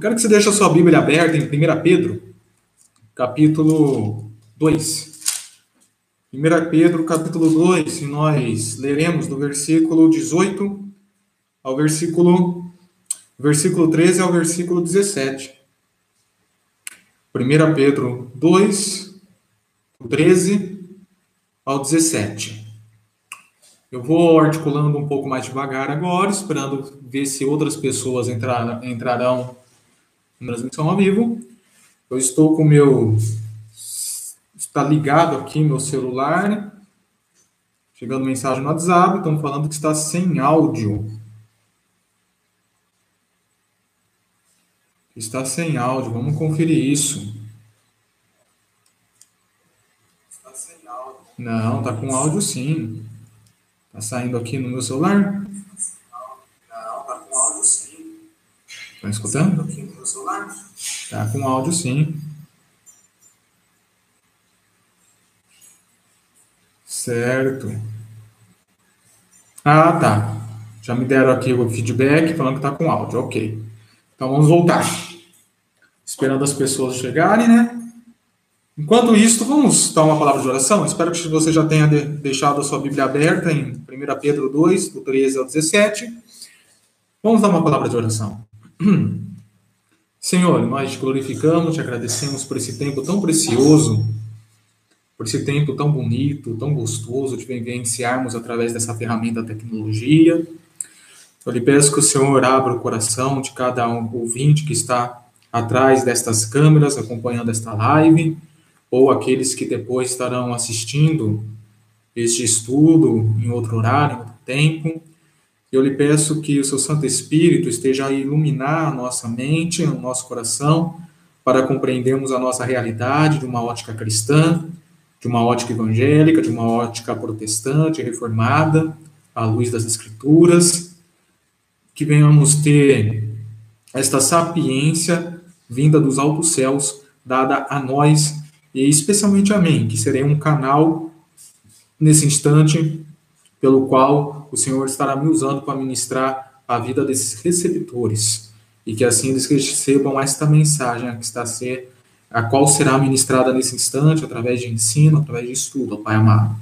Eu quero que você deixe a sua Bíblia aberta em 1 Pedro, capítulo 2. 1 Pedro, capítulo 2, e nós leremos do versículo 18 ao versículo, versículo 13 ao versículo 17. 1 Pedro 2, 13 ao 17. Eu vou articulando um pouco mais devagar agora, esperando ver se outras pessoas entrar, entrarão transmissão ao vivo. Eu estou com o meu. Está ligado aqui meu celular. Chegando mensagem no WhatsApp, estão falando que está sem áudio. Está sem áudio, vamos conferir isso. Está sem áudio. Não, está com áudio sim. Tá saindo aqui no meu celular? Tá escutando? Aqui no meu celular? Tá com áudio sim. Certo. Ah, tá. Já me deram aqui o feedback falando que tá com áudio. Ok. Então vamos voltar. Esperando as pessoas chegarem, né? Enquanto isso, vamos dar uma palavra de oração. Espero que você já tenha deixado a sua Bíblia aberta em 1 Pedro 2, do 13 ao 17. Vamos dar uma palavra de oração. Senhor, nós te glorificamos, te agradecemos por esse tempo tão precioso, por esse tempo tão bonito, tão gostoso de vivenciarmos através dessa ferramenta tecnologia. Eu lhe peço que o Senhor abra o coração de cada um ouvinte que está atrás destas câmeras, acompanhando esta live ou aqueles que depois estarão assistindo este estudo em outro horário, em outro tempo. Eu lhe peço que o seu Santo Espírito esteja a iluminar a nossa mente, o nosso coração, para compreendermos a nossa realidade de uma ótica cristã, de uma ótica evangélica, de uma ótica protestante, reformada, à luz das Escrituras, que venhamos ter esta sapiência vinda dos altos céus, dada a nós e especialmente a mim, que serei um canal nesse instante pelo qual o Senhor estará me usando para ministrar a vida desses receptores e que assim eles recebam esta mensagem que está a ser a qual será ministrada nesse instante através de ensino, através de estudo, Pai amado.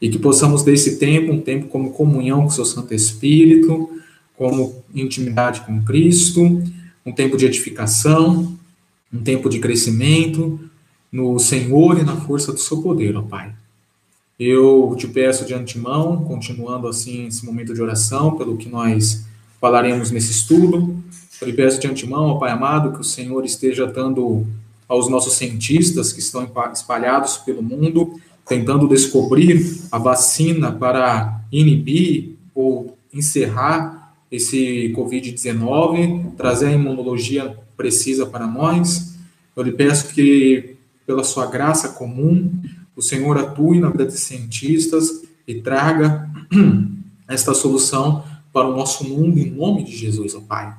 E que possamos desse tempo, um tempo como comunhão com o seu Santo Espírito, como intimidade com Cristo, um tempo de edificação, um tempo de crescimento, no Senhor e na força do seu poder, ó Pai. Eu te peço de antemão, continuando assim esse momento de oração, pelo que nós falaremos nesse estudo. Eu lhe peço de antemão, ó Pai amado, que o Senhor esteja dando aos nossos cientistas que estão espalhados pelo mundo, tentando descobrir a vacina para inibir ou encerrar esse Covid-19, trazer a imunologia precisa para nós. Eu lhe peço que pela sua graça comum, o Senhor atue na vida de cientistas e traga esta solução para o nosso mundo em nome de Jesus, ó Pai.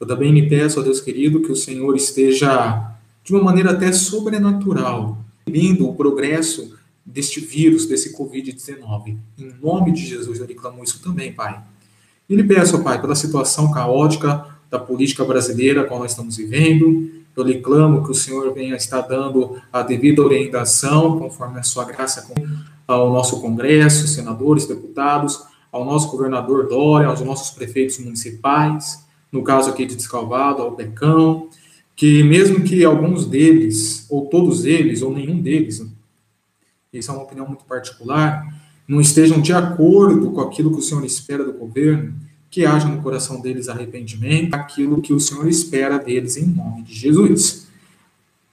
Eu também me peço, ó Deus querido, que o Senhor esteja de uma maneira até sobrenatural, vindo o progresso deste vírus, desse Covid-19. Em nome de Jesus, eu lhe clamo isso também, Pai. E lhe peço, ó Pai, pela situação caótica da política brasileira, a qual nós estamos vivendo, eu lhe clamo que o Senhor venha estar dando a devida orientação, conforme a sua graça, ao nosso Congresso, senadores, deputados, ao nosso governador Dória, aos nossos prefeitos municipais, no caso aqui de Descalvado, ao Pecão, que mesmo que alguns deles, ou todos eles, ou nenhum deles, isso é uma opinião muito particular, não estejam de acordo com aquilo que o Senhor espera do governo, que haja no coração deles arrependimento, aquilo que o Senhor espera deles em nome de Jesus.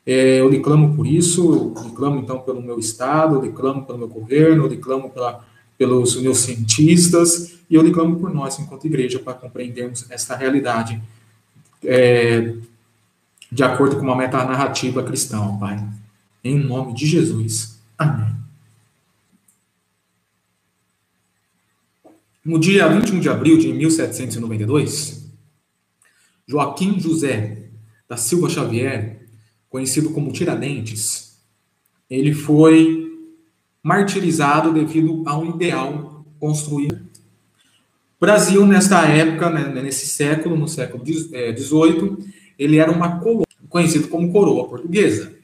É, eu clamo por isso, eu clamo então pelo meu Estado, eu clamo pelo meu governo, eu clamo pela, pelos meus cientistas, e eu lhe clamo por nós, enquanto igreja, para compreendermos esta realidade é, de acordo com uma metanarrativa cristã, Pai. Em nome de Jesus. Amém. No dia 21 de abril de 1792, Joaquim José da Silva Xavier, conhecido como Tiradentes, ele foi martirizado devido a um ideal construído. Brasil, nesta época, né, nesse século, no século XVIII, ele era uma colônia, conhecido como coroa portuguesa.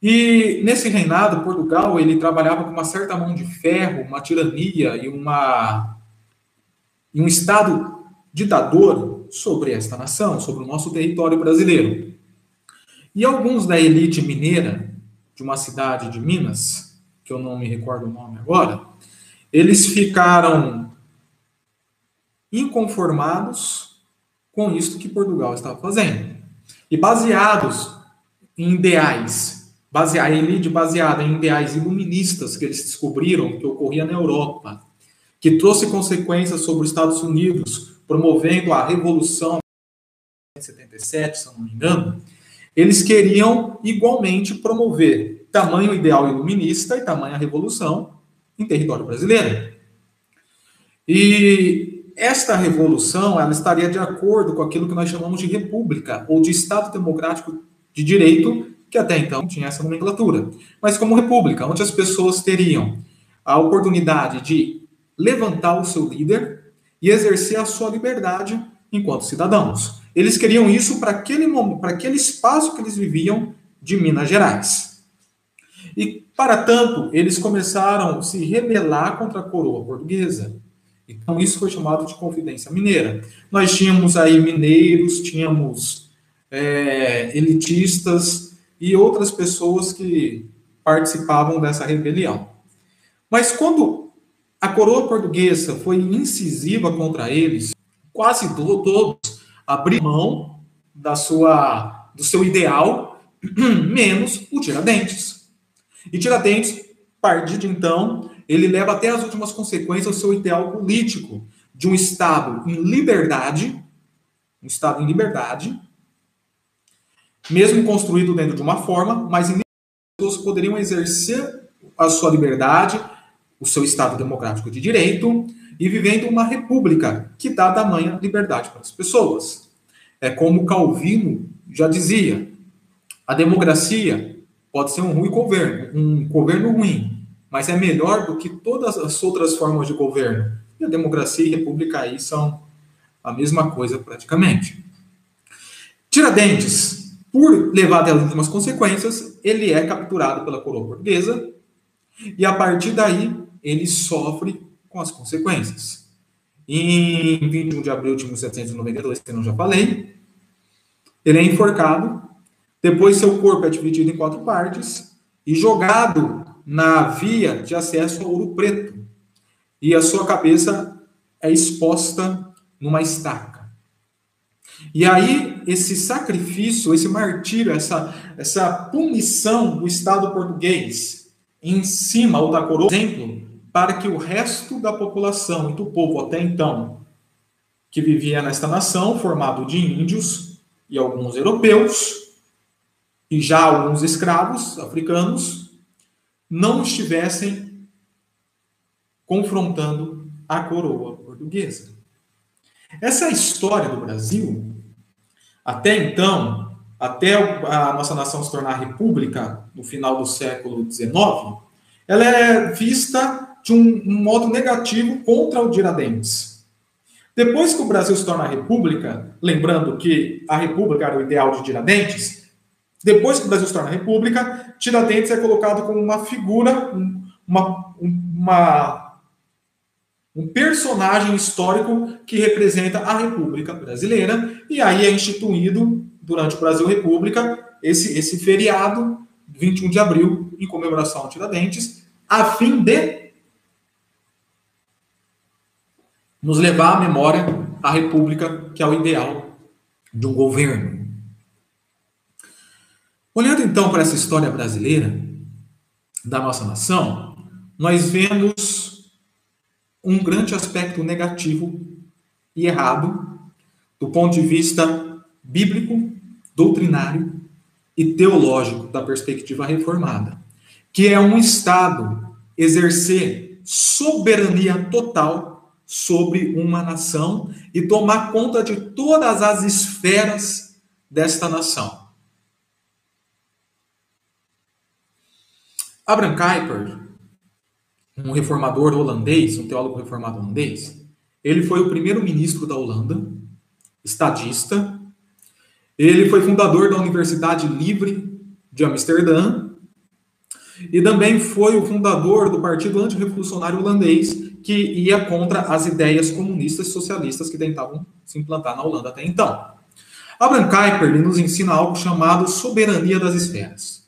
E nesse reinado, Portugal, ele trabalhava com uma certa mão de ferro, uma tirania e uma e um estado ditador sobre esta nação, sobre o nosso território brasileiro. E alguns da elite mineira de uma cidade de Minas, que eu não me recordo o nome agora, eles ficaram inconformados com isso que Portugal estava fazendo. E baseados em ideais, a elite baseada em ideais iluministas que eles descobriram que ocorria na Europa, que trouxe consequências sobre os Estados Unidos, promovendo a Revolução de 77, se não me engano, eles queriam igualmente promover tamanho ideal iluminista e tamanha revolução em território brasileiro. E esta revolução ela estaria de acordo com aquilo que nós chamamos de república ou de Estado democrático de direito, que até então tinha essa nomenclatura, mas como república, onde as pessoas teriam a oportunidade de levantar o seu líder e exercer a sua liberdade enquanto cidadãos. Eles queriam isso para aquele para aquele espaço que eles viviam de Minas Gerais. E para tanto, eles começaram a se rebelar contra a coroa portuguesa. Então, isso foi chamado de Confidência Mineira. Nós tínhamos aí mineiros, tínhamos é, elitistas e outras pessoas que participavam dessa rebelião. Mas quando a coroa portuguesa foi incisiva contra eles, quase todos abriram mão da sua, do seu ideal, menos o Tiradentes. E Tiradentes, a partir de então, ele leva até as últimas consequências o seu ideal político de um Estado em liberdade, um Estado em liberdade, mesmo construído dentro de uma forma, mas em pessoas poderiam exercer a sua liberdade, o seu Estado democrático de direito, e vivendo uma república que dá tamanha liberdade para as pessoas. É como Calvino já dizia: a democracia pode ser um ruim governo, um governo ruim, mas é melhor do que todas as outras formas de governo. E a democracia e a república aí são a mesma coisa praticamente. Tiradentes, por levar até as últimas consequências, ele é capturado pela coroa portuguesa e a partir daí ele sofre com as consequências. Em 21 de abril de 1792, que eu já falei, ele é enforcado, depois seu corpo é dividido em quatro partes e jogado na via de acesso ao Ouro Preto. E a sua cabeça é exposta numa estaca. E aí, esse sacrifício, esse martírio, essa, essa punição do Estado português em cima ou da coroa, exemplo, para que o resto da população e do povo até então, que vivia nesta nação, formado de índios e alguns europeus, e já alguns escravos africanos, não estivessem confrontando a coroa portuguesa. Essa história do Brasil, até então, até a nossa nação se tornar república no final do século XIX, ela é vista de um, um modo negativo contra o Tiradentes. Depois que o Brasil se torna república, lembrando que a república era o ideal de Tiradentes, depois que o Brasil se torna república, Tiradentes é colocado como uma figura, uma, uma, um personagem histórico que representa a República Brasileira, e aí é instituído, durante o Brasil República, esse, esse feriado, 21 de abril, em comemoração a Tiradentes, a fim de nos levar à memória a República, que é o ideal de um governo. Olhando então para essa história brasileira da nossa nação, nós vemos um grande aspecto negativo e errado do ponto de vista bíblico, doutrinário e teológico da perspectiva reformada, que é um Estado exercer soberania total sobre uma nação e tomar conta de todas as esferas desta nação. Abraham Kuyper, um reformador holandês, um teólogo reformado holandês, ele foi o primeiro ministro da Holanda, estadista, Ele foi fundador da Universidade Livre de Amsterdã e também foi o fundador do Partido Antirrevolucionário Holandês, que ia contra as ideias comunistas e socialistas que tentavam se implantar na Holanda até então. Abraham Kuyper nos ensina algo chamado soberania das esferas.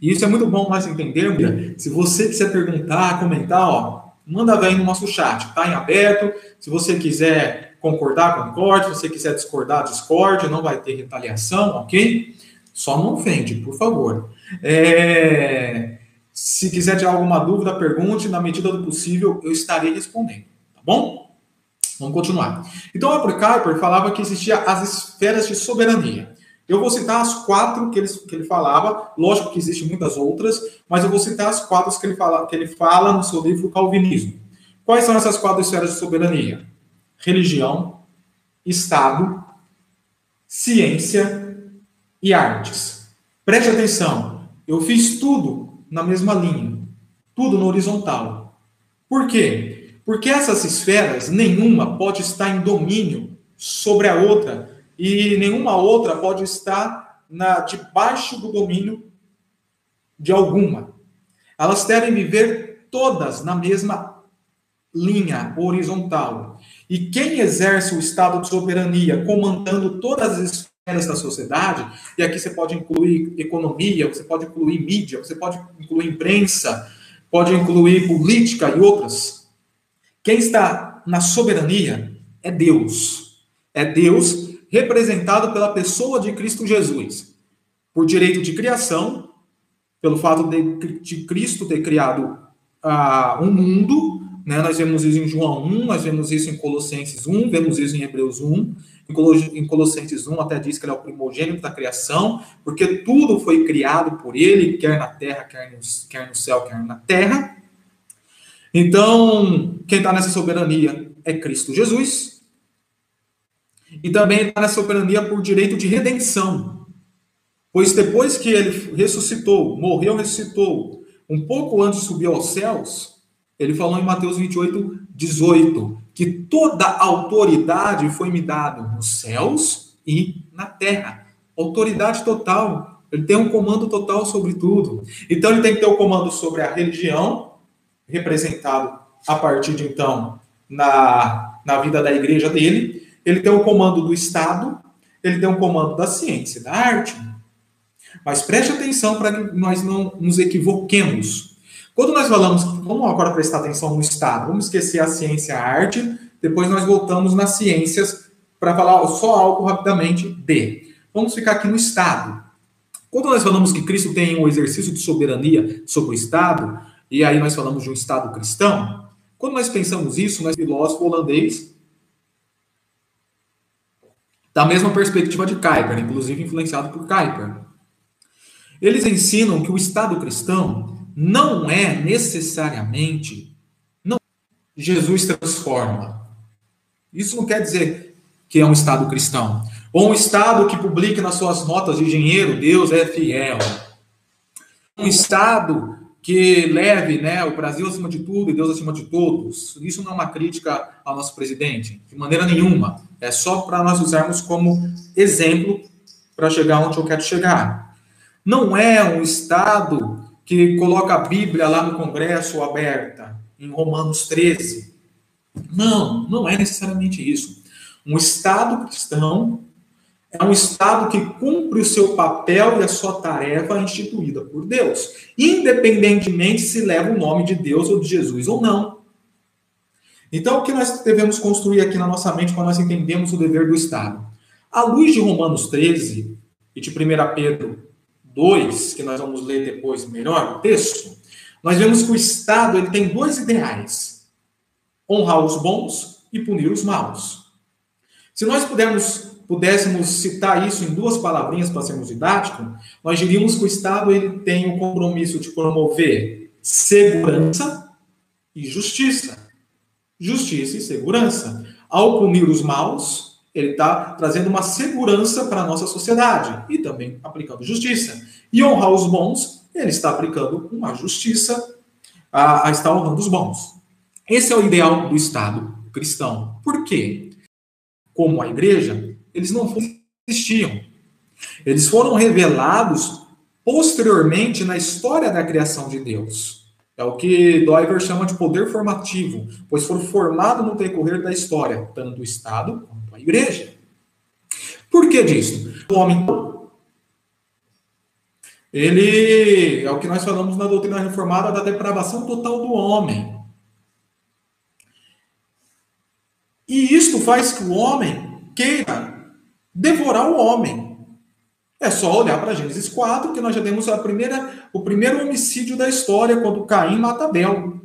E isso é muito bom nós entendermos. Se você quiser perguntar, comentar, ó, manda aí no nosso chat, está em aberto. Se você quiser concordar, concorde. Se você quiser discordar, discorde. Não vai ter retaliação, ok? Só não ofende, por favor. É... Se quiser tirar alguma dúvida, pergunte. Na medida do possível, eu estarei respondendo. Tá bom? Vamos continuar. Então, o Kuiper falava que existia as esferas de soberania. Eu vou citar as quatro que ele, que ele falava, lógico que existem muitas outras, mas eu vou citar as quatro que ele fala, que ele fala no seu livro Calvinismo. Quais são essas quatro esferas de soberania? Religião, Estado, ciência e artes. Preste atenção, eu fiz tudo na mesma linha, tudo no horizontal. Por quê? Porque essas esferas, nenhuma pode estar em domínio sobre a outra e nenhuma outra pode estar na, debaixo do domínio de alguma. Elas devem viver todas na mesma linha horizontal. E quem exerce o estado de soberania comandando todas as esferas da sociedade, e aqui você pode incluir economia, você pode incluir mídia, você pode incluir imprensa, pode incluir política e outras. Quem está na soberania é Deus. É Deus representado pela pessoa de Cristo Jesus, por direito de criação, pelo fato de, de Cristo ter criado uh, um mundo, né? nós vemos isso em João 1, nós vemos isso em Colossenses 1, vemos isso em Hebreus 1, em Colossenses 1 até diz que ele é o primogênito da criação, porque tudo foi criado por ele, quer na terra, quer no, quer no céu, quer na terra. Então, quem está nessa soberania é Cristo Jesus, e também está nessa soberania por direito de redenção. Pois depois que ele ressuscitou, morreu, ressuscitou, um pouco antes de subir aos céus, ele falou em Mateus 28, 18, que toda autoridade foi me dada nos céus e na terra. Autoridade total. Ele tem um comando total sobre tudo. Então ele tem que ter o um comando sobre a religião, representado a partir de então na, na vida da igreja dele, ele tem o comando do Estado, ele tem o comando da ciência, da arte. Mas preste atenção para que nós não nos equivoquemos. Quando nós falamos, vamos agora prestar atenção no Estado, vamos esquecer a ciência e a arte, depois nós voltamos nas ciências para falar só algo rapidamente de. Vamos ficar aqui no Estado. Quando nós falamos que Cristo tem um exercício de soberania sobre o Estado, e aí nós falamos de um Estado cristão, quando nós pensamos isso, nós filósofo holandês da mesma perspectiva de Kuyper, inclusive influenciado por Kuyper. Eles ensinam que o Estado cristão não é necessariamente não Jesus transforma. Isso não quer dizer que é um Estado cristão. Ou um Estado que publique nas suas notas de dinheiro, Deus é fiel. Um Estado que leve né, o Brasil acima de tudo e Deus acima de todos. Isso não é uma crítica ao nosso presidente, de maneira nenhuma. É só para nós usarmos como exemplo para chegar onde eu quero chegar. Não é um Estado que coloca a Bíblia lá no Congresso aberta, em Romanos 13. Não, não é necessariamente isso. Um Estado cristão é um Estado que cumpre o seu papel e a sua tarefa instituída por Deus, independentemente se leva o nome de Deus ou de Jesus ou não. Então, o que nós devemos construir aqui na nossa mente quando nós entendemos o dever do Estado? À luz de Romanos 13 e de 1 Pedro 2, que nós vamos ler depois melhor o texto, nós vemos que o Estado ele tem dois ideais: honrar os bons e punir os maus. Se nós pudermos pudéssemos citar isso em duas palavrinhas para sermos didáticos, nós diríamos que o Estado ele tem o compromisso de promover segurança e justiça. Justiça e segurança. Ao punir os maus, ele está trazendo uma segurança para a nossa sociedade e também aplicando justiça. E honrar os bons, ele está aplicando uma justiça, a, a estar honrando os bons. Esse é o ideal do Estado cristão. Por quê? Como a igreja, eles não existiam. Eles foram revelados posteriormente na história da criação de Deus. É o que Doiver chama de poder formativo, pois foram formados no decorrer da história, tanto o Estado quanto a Igreja. Por que disso? O homem ele é o que nós falamos na doutrina reformada da depravação total do homem. E isto faz que o homem queira devorar o homem. É só olhar para Gênesis 4, que nós já temos a primeira, o primeiro homicídio da história, quando Caim mata Abel.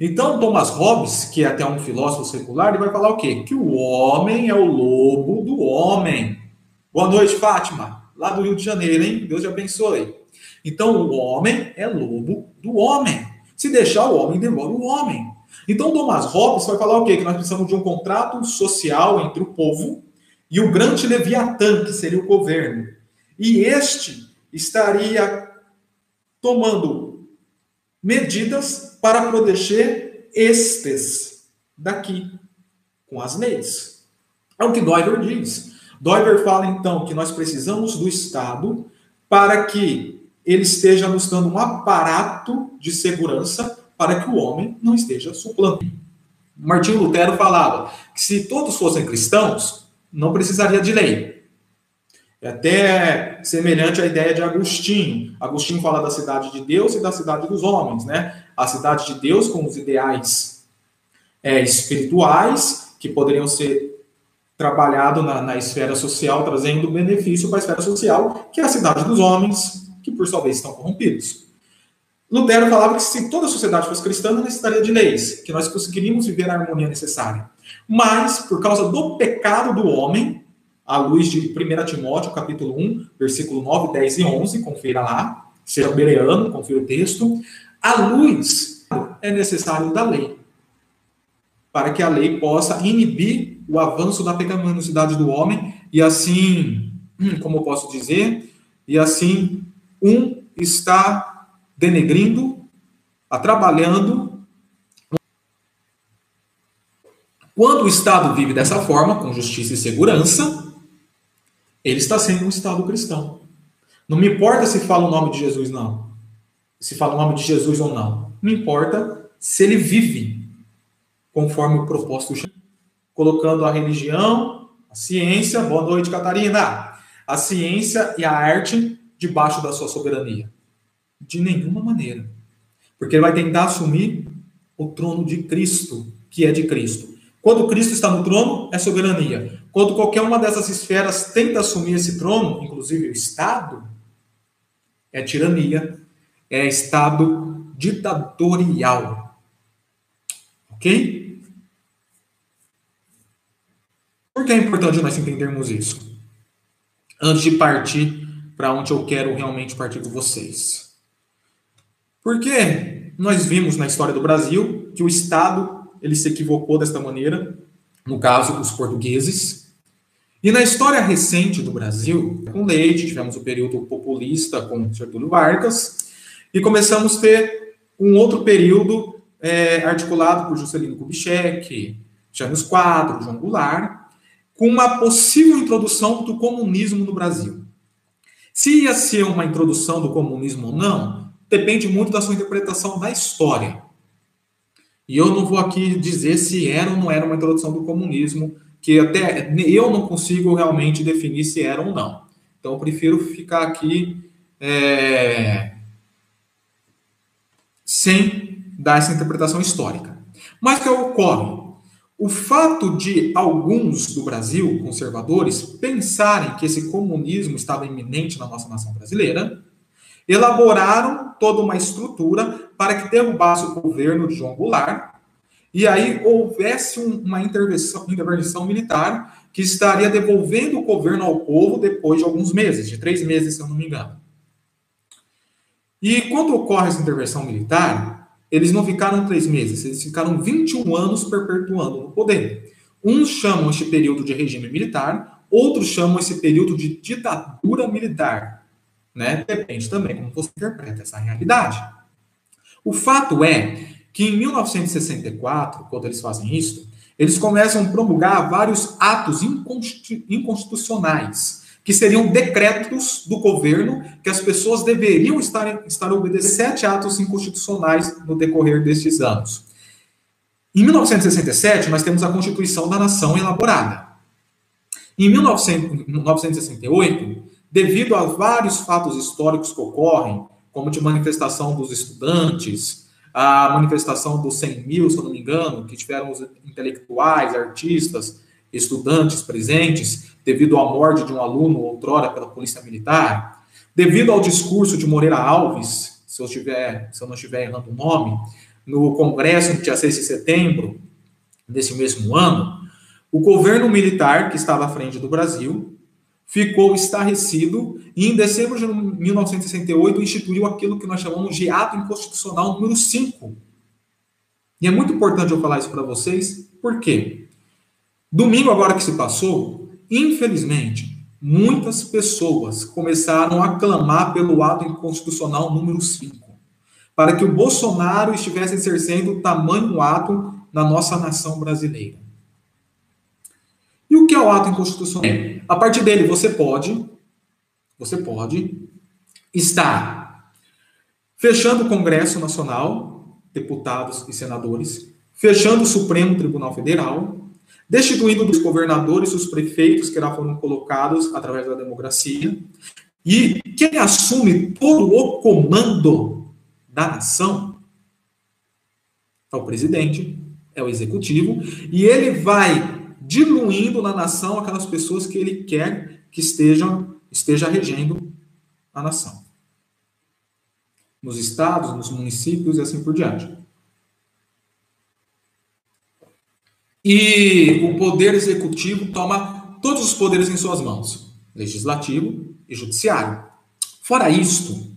Então, Thomas Hobbes, que é até um filósofo secular, ele vai falar o quê? Que o homem é o lobo do homem. Boa noite, Fátima lá do Rio de Janeiro, hein? Deus te abençoe. Então, o homem é lobo do homem. Se deixar o homem, devora o homem. Então, Thomas Hobbes vai falar o quê? Que nós precisamos de um contrato social entre o povo e o grande Leviatã, que seria o governo. E este estaria tomando medidas para proteger estes daqui, com as leis. É o que Doiver diz. Doiber fala então que nós precisamos do Estado para que ele esteja nos dando um aparato de segurança para que o homem não esteja suplando. Martinho Lutero falava que se todos fossem cristãos, não precisaria de lei. É até semelhante à ideia de Agostinho. Agostinho fala da cidade de Deus e da cidade dos homens, né? A cidade de Deus com os ideais é, espirituais que poderiam ser trabalhado na, na esfera social, trazendo benefício para a esfera social, que é a cidade dos homens, que por sua vez estão corrompidos. Lutero falava que se toda a sociedade fosse cristã, não necessitaria de leis, que nós conseguiríamos viver a harmonia necessária. Mas, por causa do pecado do homem, à luz de 1 Timóteo, capítulo 1, versículo 9, 10 e 11, confira lá, seja bereano, confira o texto, a luz é necessário da lei, para que a lei possa inibir o avanço da pecaminosidade do homem e assim, como posso dizer, e assim um está denegrindo, atrapalhando. Quando o Estado vive dessa forma, com justiça e segurança, ele está sendo um Estado cristão. Não me importa se fala o nome de Jesus, não. Se fala o nome de Jesus ou não. Não importa se ele vive conforme o propósito colocando a religião, a ciência, boa noite, Catarina, a ciência e a arte debaixo da sua soberania. De nenhuma maneira. Porque ele vai tentar assumir o trono de Cristo, que é de Cristo. Quando Cristo está no trono, é soberania. Quando qualquer uma dessas esferas tenta assumir esse trono, inclusive o Estado, é tirania, é Estado ditatorial. Ok? Por que é importante nós entendermos isso? Antes de partir para onde eu quero realmente partir com vocês. Porque nós vimos na história do Brasil que o Estado ele se equivocou desta maneira, no caso dos portugueses. E na história recente do Brasil, com Leite, tivemos o período populista com Sertúlio Vargas, e começamos a ter um outro período é, articulado por Juscelino Kubitschek, Janos Quadro, João Goulart, com uma possível introdução do comunismo no Brasil. Se ia ser uma introdução do comunismo ou não, depende muito da sua interpretação da história. E eu não vou aqui dizer se era ou não era uma introdução do comunismo, que até eu não consigo realmente definir se era ou não. Então, eu prefiro ficar aqui é, sem dar essa interpretação histórica. Mas o que ocorre? O fato de alguns do Brasil, conservadores, pensarem que esse comunismo estava iminente na nossa nação brasileira, elaboraram toda uma estrutura para que derrubasse o governo de João Goulart e aí houvesse uma intervenção, intervenção militar que estaria devolvendo o governo ao povo depois de alguns meses, de três meses, se eu não me engano. E quando ocorre essa intervenção militar, eles não ficaram três meses, eles ficaram 21 anos perpetuando no poder. Uns chamam este período de regime militar, outros chamam esse período de ditadura militar. Né? Depende também como você interpreta essa realidade. O fato é que em 1964, quando eles fazem isso, eles começam a promulgar vários atos inconstitucionais, que seriam decretos do governo que as pessoas deveriam estar, estar obedecendo sete atos inconstitucionais no decorrer destes anos. Em 1967, nós temos a Constituição da Nação elaborada. Em 1968, devido a vários fatos históricos que ocorrem, como de manifestação dos estudantes, a manifestação dos 100 mil, se eu não me engano, que tiveram os intelectuais, artistas, estudantes presentes, devido à morte de um aluno outrora pela Polícia Militar, devido ao discurso de Moreira Alves, se eu, estiver, se eu não estiver errando o nome, no Congresso, no dia 6 de setembro desse mesmo ano, o governo militar que estava à frente do Brasil ficou estarrecido e, em dezembro de 1968, instituiu aquilo que nós chamamos de Ato Inconstitucional número 5. E é muito importante eu falar isso para vocês, por quê? Domingo, agora que se passou, infelizmente, muitas pessoas começaram a clamar pelo ato inconstitucional número 5, para que o Bolsonaro estivesse exercendo tamanho ato na nossa nação brasileira. E o que é o ato inconstitucional? A partir dele, você pode, você pode estar fechando o Congresso Nacional, deputados e senadores, fechando o Supremo Tribunal Federal, destituindo dos governadores os prefeitos que já foram colocados através da democracia, e quem assume todo o comando da nação é o presidente, é o executivo, e ele vai diluindo na nação aquelas pessoas que ele quer que estejam esteja regendo a nação. Nos estados, nos municípios e assim por diante. E o poder executivo toma todos os poderes em suas mãos, legislativo e judiciário. Fora isto,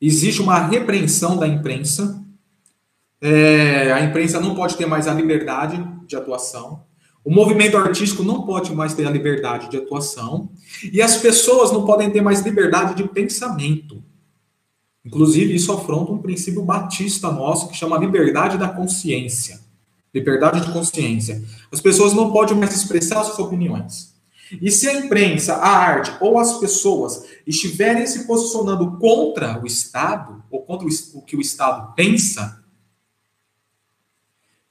existe uma repreensão da imprensa. É, a imprensa não pode ter mais a liberdade de atuação. O movimento artístico não pode mais ter a liberdade de atuação e as pessoas não podem ter mais liberdade de pensamento. Inclusive, isso afronta um princípio batista nosso que chama liberdade da consciência. Liberdade de consciência. As pessoas não podem mais expressar suas opiniões. E se a imprensa, a arte ou as pessoas estiverem se posicionando contra o Estado, ou contra o que o Estado pensa,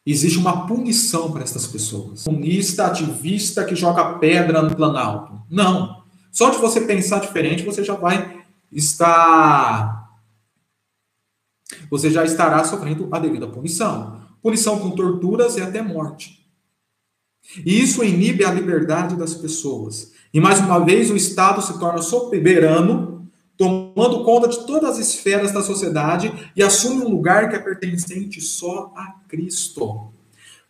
Existe uma punição para essas pessoas. Comunista, ativista que joga pedra no Planalto. Não. Só de você pensar diferente, você já vai estar. Você já estará sofrendo a devida punição. Punição com torturas e até morte. E isso inibe a liberdade das pessoas. E mais uma vez, o Estado se torna soberano tomando conta de todas as esferas da sociedade e assume um lugar que é pertencente só a Cristo.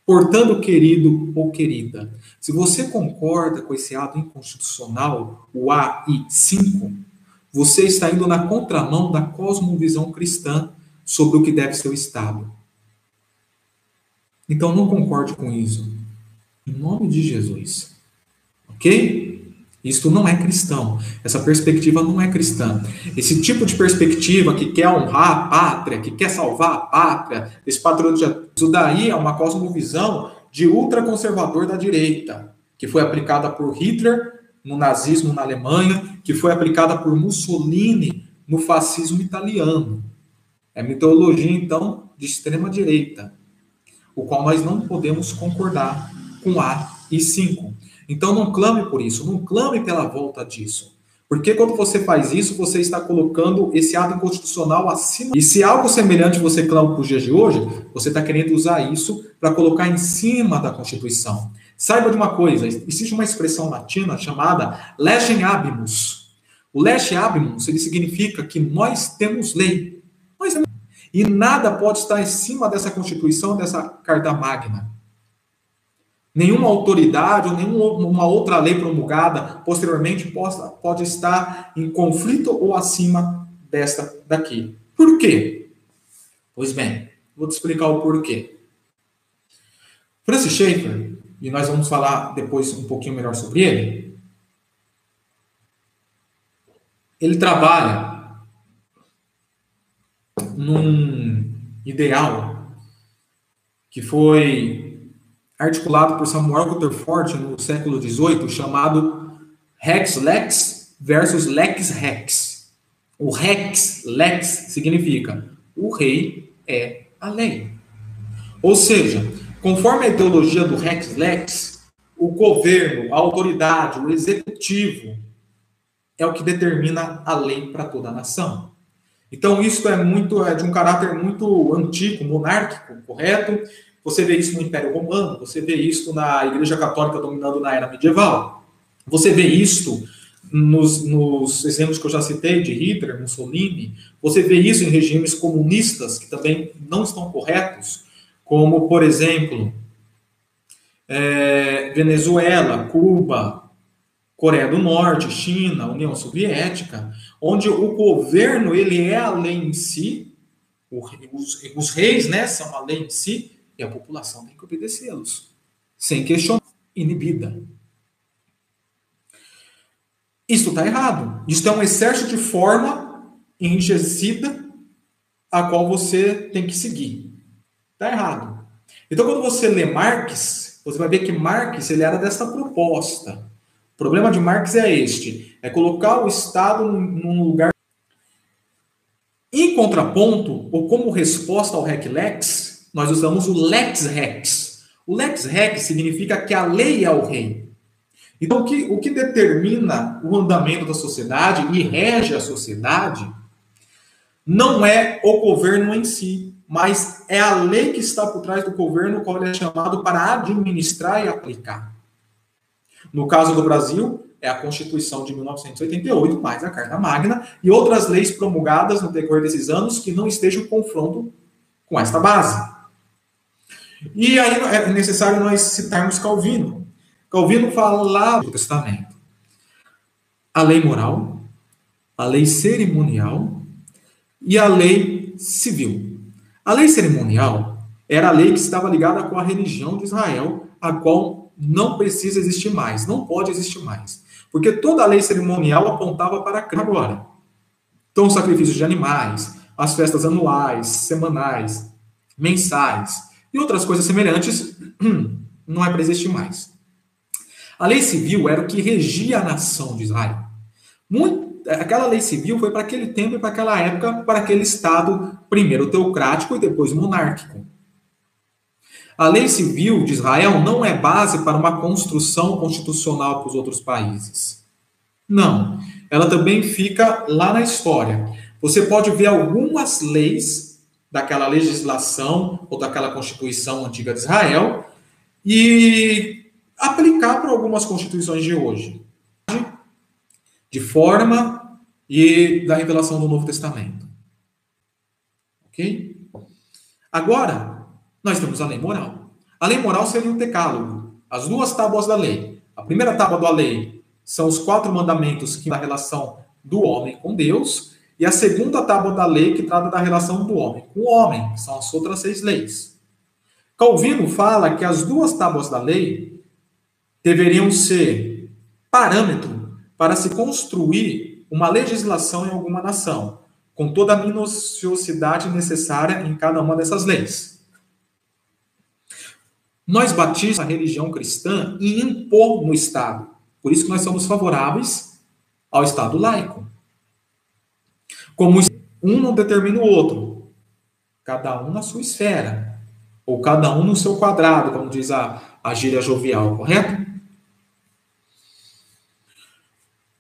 Portanto, querido ou querida, se você concorda com esse ato inconstitucional, o AI5, você está indo na contramão da cosmovisão cristã sobre o que deve ser o Estado. Então não concorde com isso. Em nome de Jesus. Ok? Isto não é cristão. Essa perspectiva não é cristã. Esse tipo de perspectiva que quer honrar a pátria, que quer salvar a pátria, esse patriotismo, isso daí é uma cosmovisão de ultraconservador da direita, que foi aplicada por Hitler no nazismo na Alemanha, que foi aplicada por Mussolini no fascismo italiano. É mitologia, então, de extrema direita, o qual nós não podemos concordar com A e 5. Então não clame por isso, não clame pela volta disso. Porque quando você faz isso, você está colocando esse ato inconstitucional acima. E se algo semelhante você clama para os dias de hoje, você está querendo usar isso para colocar em cima da Constituição. Saiba de uma coisa: existe uma expressão latina chamada legem habemus. O lege habemus ele significa que nós temos lei. Nós temos... E nada pode estar em cima dessa Constituição, dessa Carta Magna. Nenhuma autoridade ou nenhuma outra lei promulgada posteriormente possa, pode estar em conflito ou acima desta daqui. Por quê? Pois bem, vou te explicar o porquê. Francis Schaeffer, e nós vamos falar depois um pouquinho melhor sobre ele, ele trabalha num ideal que foi articulado por Samuel Rutherford no século XVIII, chamado Rex Lex versus Lex Rex. O Rex Lex significa o rei é a lei. Ou seja, conforme a ideologia do Rex Lex, o governo, a autoridade, o executivo é o que determina a lei para toda a nação. Então, isso é muito é de um caráter muito antigo, monárquico, correto? Você vê isso no Império Romano, você vê isso na Igreja Católica dominando na era medieval. Você vê isso nos, nos, exemplos que eu já citei de Hitler, Mussolini. Você vê isso em regimes comunistas que também não estão corretos, como, por exemplo, é, Venezuela, Cuba, Coreia do Norte, China, União Soviética, onde o governo ele é a lei em si, os, os reis né, são a lei em si, e a população tem que obedecê-los, sem questionar, inibida. Isso está errado. Isso é um excesso de forma enrijecida a qual você tem que seguir. Está errado. Então, quando você lê Marx, você vai ver que Marx ele era dessa proposta. O problema de Marx é este: é colocar o Estado num lugar. Em contraponto, ou como resposta ao Rec Lex, nós usamos o lex rex. O lex rex significa que a lei é o rei. Então, o que, o que determina o andamento da sociedade e rege a sociedade não é o governo em si, mas é a lei que está por trás do governo, qual ele é chamado para administrar e aplicar. No caso do Brasil, é a Constituição de 1988, mais a Carta Magna, e outras leis promulgadas no decorrer desses anos que não estejam em confronto com esta base. E aí é necessário nós citarmos Calvino. Calvino fala do Testamento. A lei moral, a lei cerimonial e a lei civil. A lei cerimonial era a lei que estava ligada com a religião de Israel, a qual não precisa existir mais, não pode existir mais. Porque toda a lei cerimonial apontava para agora. Então, os sacrifícios de animais, as festas anuais, semanais, mensais, e outras coisas semelhantes, não é para existir mais. A lei civil era o que regia a nação de Israel. Muito, aquela lei civil foi para aquele tempo e para aquela época, para aquele Estado, primeiro teocrático e depois monárquico. A lei civil de Israel não é base para uma construção constitucional para os outros países. Não. Ela também fica lá na história. Você pode ver algumas leis daquela legislação ou daquela constituição antiga de Israel e aplicar para algumas constituições de hoje, de forma e da revelação do Novo Testamento. Ok? Agora, nós temos a lei moral. A lei moral seria o decálogo, as duas tábuas da lei. A primeira tábua da lei são os quatro mandamentos que na relação do homem com Deus, e a segunda tábua da lei que trata da relação do homem com o homem, que são as outras seis leis. Calvino fala que as duas tábuas da lei deveriam ser parâmetro para se construir uma legislação em alguma nação, com toda a minuciosidade necessária em cada uma dessas leis. Nós batistas a religião cristã e impor no Estado. Por isso que nós somos favoráveis ao Estado laico. Como um não determina o outro, cada um na sua esfera, ou cada um no seu quadrado, como diz a, a gíria jovial, correto?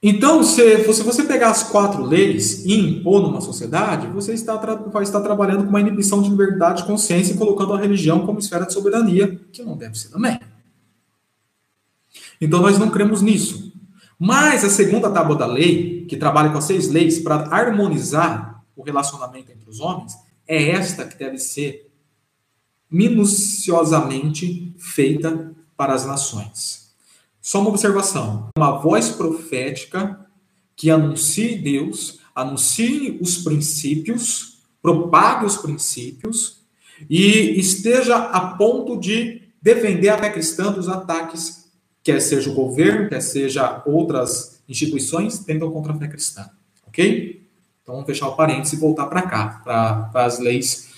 Então, se, se você pegar as quatro leis e impor numa sociedade, você está, vai estar trabalhando com uma inibição de liberdade de consciência e colocando a religião como esfera de soberania, que não deve ser também. Então, nós não cremos nisso. Mas a segunda tábua da lei, que trabalha com as seis leis para harmonizar o relacionamento entre os homens, é esta que deve ser minuciosamente feita para as nações. Só uma observação: uma voz profética que anuncie Deus, anuncie os princípios, propague os princípios e esteja a ponto de defender a fé cristã dos ataques quer seja o governo, quer seja outras instituições, tentam contra a fé cristã. Ok? Então vamos fechar o parênteses e voltar para cá, para as leis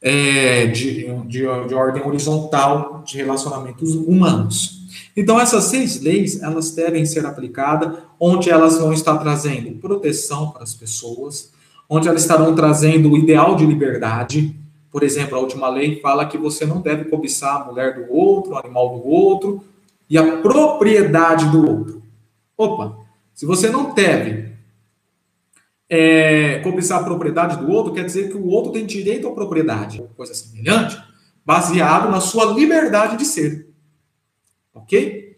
é, de, de, de ordem horizontal de relacionamentos humanos. Então, essas seis leis, elas devem ser aplicadas onde elas vão estar trazendo proteção para as pessoas, onde elas estarão trazendo o ideal de liberdade. Por exemplo, a última lei fala que você não deve cobiçar a mulher do outro, o animal do outro e a propriedade do outro. Opa, se você não deve é, cobiçar a propriedade do outro, quer dizer que o outro tem direito à propriedade, coisa semelhante, baseado na sua liberdade de ser. Ok?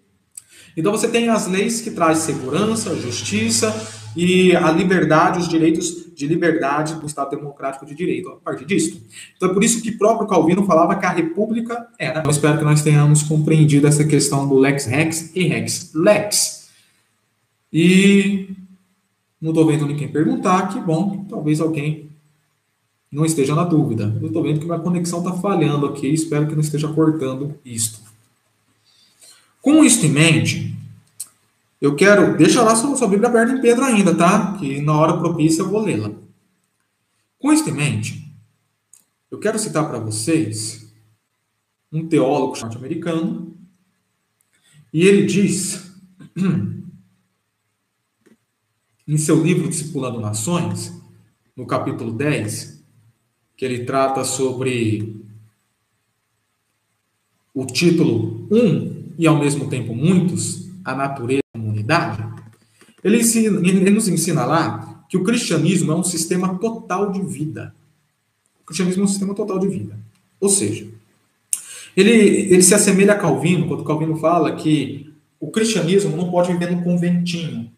Então você tem as leis que trazem segurança, justiça e a liberdade, os direitos de liberdade do Estado democrático de direito a partir disso. Então é por isso que próprio Calvino falava que a república era. Eu espero que nós tenhamos compreendido essa questão do lex rex e rex lex. E não estou vendo ninguém perguntar, que bom, talvez alguém não esteja na dúvida. Eu estou vendo que minha conexão está falhando aqui, espero que não esteja cortando isto. Com isto em mente, eu quero. Deixa lá sua, sua Bíblia aberta em Pedro ainda, tá? Que na hora propícia eu vou lê-la. Com isto em mente, eu quero citar para vocês um teólogo norte-americano, e ele diz, em seu livro Discipulando Nações, no capítulo 10, que ele trata sobre o título 1 e ao mesmo tempo muitos, a natureza da humanidade, ele, ensina, ele nos ensina lá que o cristianismo é um sistema total de vida. O cristianismo é um sistema total de vida. Ou seja, ele, ele se assemelha a Calvino, quando Calvino fala que o cristianismo não pode viver no conventinho,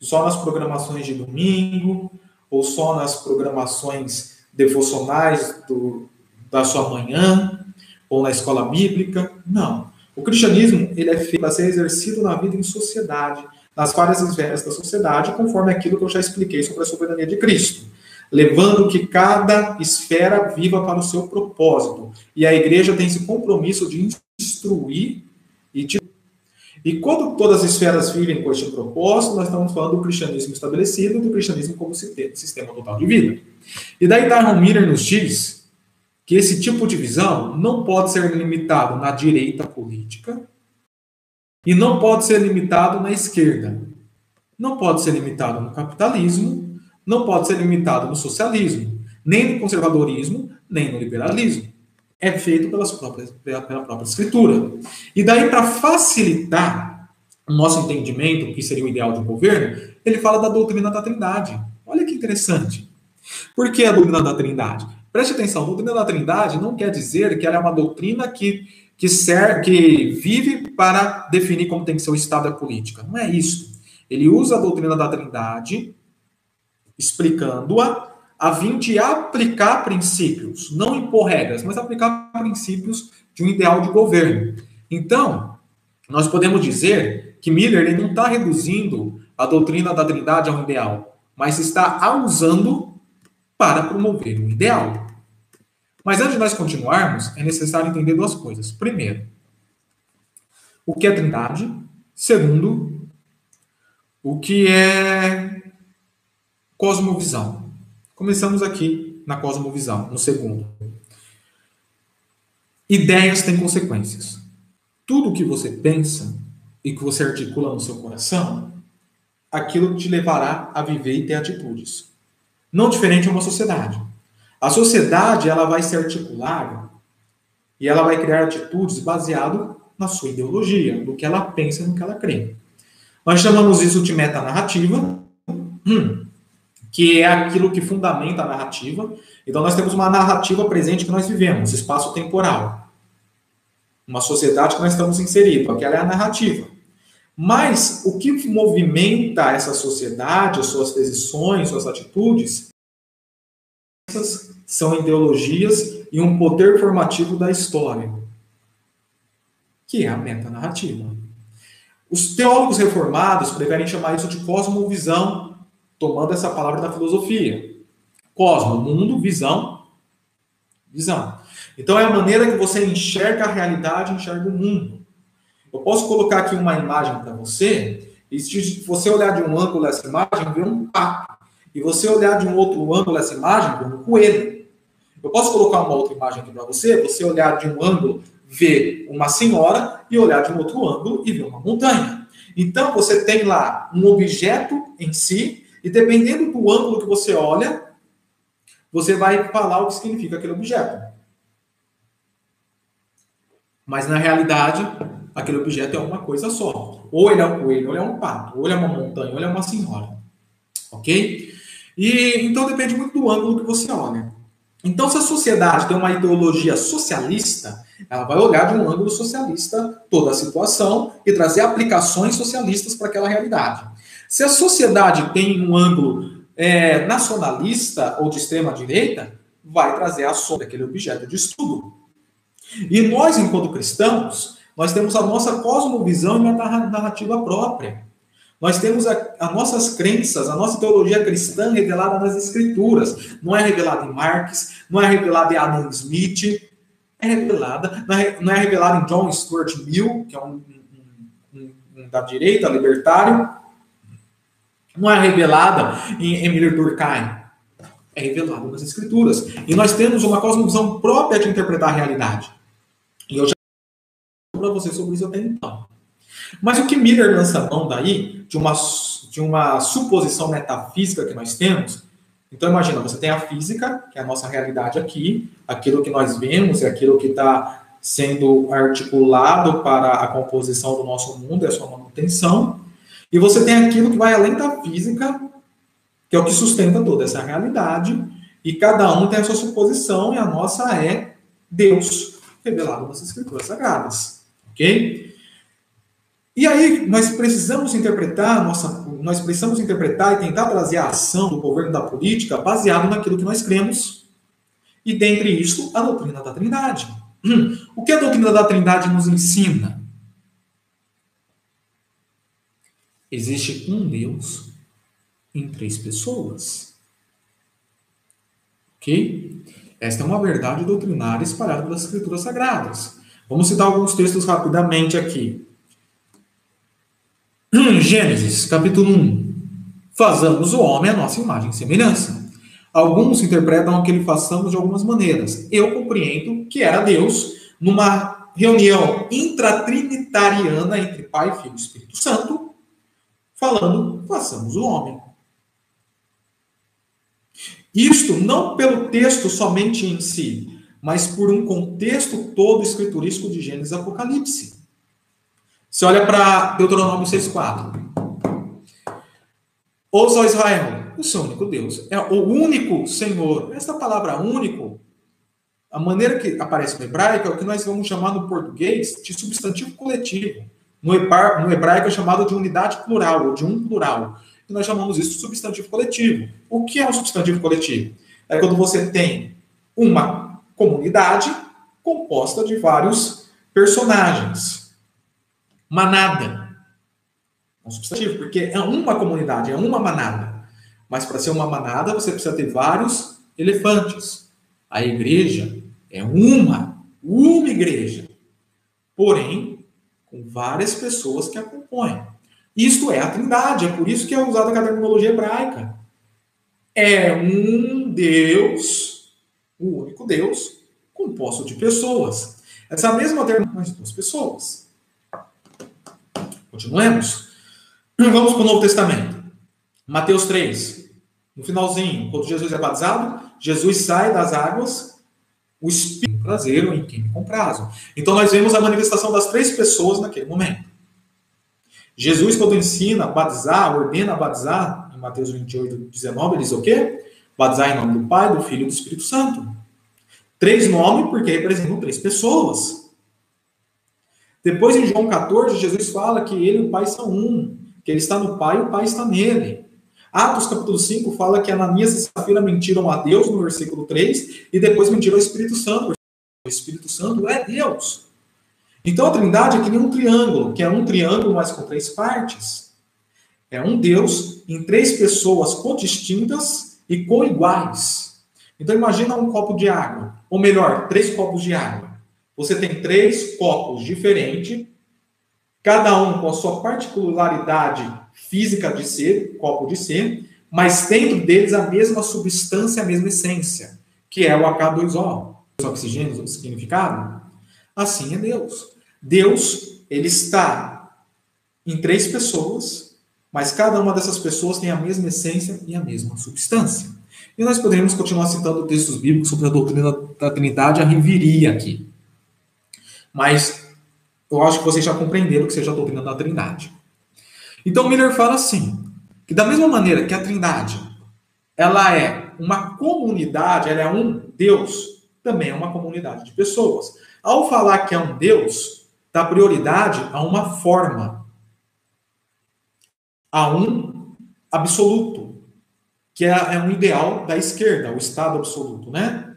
só nas programações de domingo, ou só nas programações devocionais do, da sua manhã, ou na escola bíblica. Não. O cristianismo ele é feito para ser exercido na vida em sociedade, nas várias esferas da sociedade, conforme aquilo que eu já expliquei sobre a soberania de Cristo, levando que cada esfera viva para o seu propósito. E a igreja tem esse compromisso de instruir e de e quando todas as esferas vivem com este propósito, nós estamos falando do cristianismo estabelecido, do cristianismo como sistema total de vida. E daí Darwin Miller nos diz que esse tipo de visão não pode ser limitado na direita política e não pode ser limitado na esquerda. Não pode ser limitado no capitalismo, não pode ser limitado no socialismo, nem no conservadorismo, nem no liberalismo. É feito pelas próprias, pela própria escritura. E daí, para facilitar o nosso entendimento, que seria o ideal de um governo, ele fala da doutrina da Trindade. Olha que interessante. Por que a doutrina da Trindade? Preste atenção, doutrina da Trindade não quer dizer que ela é uma doutrina que, que, serve, que vive para definir como tem que ser o Estado e a política. Não é isso. Ele usa a doutrina da Trindade, explicando-a, a fim de aplicar princípios, não impor regras, mas aplicar princípios de um ideal de governo. Então, nós podemos dizer que Miller ele não está reduzindo a doutrina da Trindade a um ideal, mas está a usando para promover um ideal. Mas antes de nós continuarmos, é necessário entender duas coisas. Primeiro, o que é trindade? Segundo, o que é cosmovisão. Começamos aqui na cosmovisão, no segundo. Ideias têm consequências. Tudo que você pensa e que você articula no seu coração, aquilo te levará a viver e ter atitudes. Não diferente de uma sociedade. A sociedade ela vai se articular e ela vai criar atitudes baseado na sua ideologia, no que ela pensa, no que ela crê. Nós chamamos isso de metanarrativa, hum, que é aquilo que fundamenta a narrativa. Então nós temos uma narrativa presente que nós vivemos, espaço temporal. Uma sociedade que nós estamos inseridos, aquela é a narrativa. Mas o que movimenta essa sociedade, as suas decisões, suas atitudes, são ideologias e um poder formativo da história, que é a metanarrativa. Os teólogos reformados preferem chamar isso de cosmovisão, tomando essa palavra da filosofia. Cosmo, mundo, visão, visão. Então é a maneira que você enxerga a realidade, enxerga o mundo. Eu posso colocar aqui uma imagem para você, e se você olhar de um ângulo essa imagem, vê um pato. E você olhar de um outro ângulo essa imagem, vê um coelho. Eu posso colocar uma outra imagem aqui para você, você olhar de um ângulo, ver uma senhora, e olhar de um outro ângulo e ver uma montanha. Então, você tem lá um objeto em si, e dependendo do ângulo que você olha, você vai falar o que significa aquele objeto. Mas na realidade, aquele objeto é uma coisa só. Ou ele é um coelho, ou ele é um pato, ou ele é uma montanha, ou ele é uma senhora. Ok? E então depende muito do ângulo que você olha. Então, se a sociedade tem uma ideologia socialista, ela vai olhar de um ângulo socialista toda a situação e trazer aplicações socialistas para aquela realidade. Se a sociedade tem um ângulo é, nacionalista ou de extrema direita, vai trazer a sombra daquele objeto de estudo. E nós, enquanto cristãos, nós temos a nossa cosmovisão e a narrativa própria. Nós temos as nossas crenças, a nossa teologia cristã revelada nas Escrituras. Não é revelada em Marx, não é revelada em Adam Smith, é revelada, não é, é revelada em John Stuart Mill, que é um, um, um, da direita, libertário, não é revelada em Emile Durkheim, é revelada nas Escrituras. E nós temos uma cosmovisão própria de interpretar a realidade. Para você sobre isso até então. Mas o que Miller lança mão daí, de uma, de uma suposição metafísica que nós temos, então imagina, você tem a física, que é a nossa realidade aqui, aquilo que nós vemos e aquilo que está sendo articulado para a composição do nosso mundo e a sua manutenção, e você tem aquilo que vai além da física, que é o que sustenta toda essa realidade, e cada um tem a sua suposição, e a nossa é Deus, revelado nas Escrituras Sagradas. Ok? E aí, nós precisamos interpretar nossa, nós precisamos interpretar e tentar trazer a ação do governo da política baseado naquilo que nós cremos. E dentre isso, a doutrina da Trindade. O que a doutrina da Trindade nos ensina? Existe um Deus em três pessoas. Ok? Esta é uma verdade doutrinária espalhada pelas Escrituras Sagradas. Vamos citar alguns textos rapidamente aqui. Gênesis, capítulo 1. Fazamos o homem a nossa imagem e semelhança. Alguns interpretam aquele façamos de algumas maneiras. Eu compreendo que era Deus numa reunião intratrinitariana entre Pai, Filho e Espírito Santo, falando, façamos o homem. Isto não pelo texto somente em si, mas por um contexto todo escriturístico de Gênesis e Apocalipse. Você olha para Deuteronômio 6,4. Ouça Israel, o seu único Deus. É o único Senhor. Essa palavra único, a maneira que aparece no hebraico é o que nós vamos chamar no português de substantivo coletivo. No hebraico é chamado de unidade plural, ou de um plural. E nós chamamos isso de substantivo coletivo. O que é um substantivo coletivo? É quando você tem uma comunidade composta de vários personagens. Manada. É um substantivo, porque é uma comunidade, é uma manada. Mas para ser uma manada, você precisa ter vários elefantes. A igreja é uma, uma igreja. Porém, com várias pessoas que a compõem. Isto é a trindade, é por isso que é usada a terminologia hebraica. É um Deus, o único Deus, composto de pessoas. Essa mesma terminologia, mas duas pessoas. Continuemos. Vamos para o Novo Testamento. Mateus 3. No finalzinho, quando Jesus é batizado, Jesus sai das águas, o Espírito prazer em quem prazo. Então nós vemos a manifestação das três pessoas naquele momento. Jesus, quando ensina a batizar, ordena a batizar, em Mateus 28, 19, ele diz o quê? Batizar em nome do Pai, do Filho e do Espírito Santo. Três nomes porque representam três pessoas. Depois, em João 14, Jesus fala que ele e o Pai são um, que ele está no Pai e o Pai está nele. Atos capítulo 5 fala que Ananias e Safira mentiram a Deus, no versículo 3, e depois mentiram ao Espírito Santo, o Espírito Santo é Deus. Então a Trindade é que nem um triângulo, que é um triângulo, mas com três partes. É um Deus em três pessoas distintas e com iguais. Então imagina um copo de água, ou melhor, três copos de água. Você tem três copos diferentes, cada um com a sua particularidade física de ser, copo de ser, mas dentro deles a mesma substância, a mesma essência que é o H2O, oxigênio, o significado. Assim é Deus. Deus, ele está em três pessoas, mas cada uma dessas pessoas tem a mesma essência e a mesma substância. E nós poderíamos continuar citando textos bíblicos sobre a doutrina da Trindade, a reviria aqui. Mas eu acho que vocês já compreenderam que seja a doutrina da Trindade. Então Miller fala assim, que da mesma maneira que a Trindade, ela é uma comunidade, ela é um Deus, também é uma comunidade de pessoas. Ao falar que é um Deus, dá prioridade a uma forma, a um absoluto, que é, é um ideal da esquerda, o estado absoluto, né?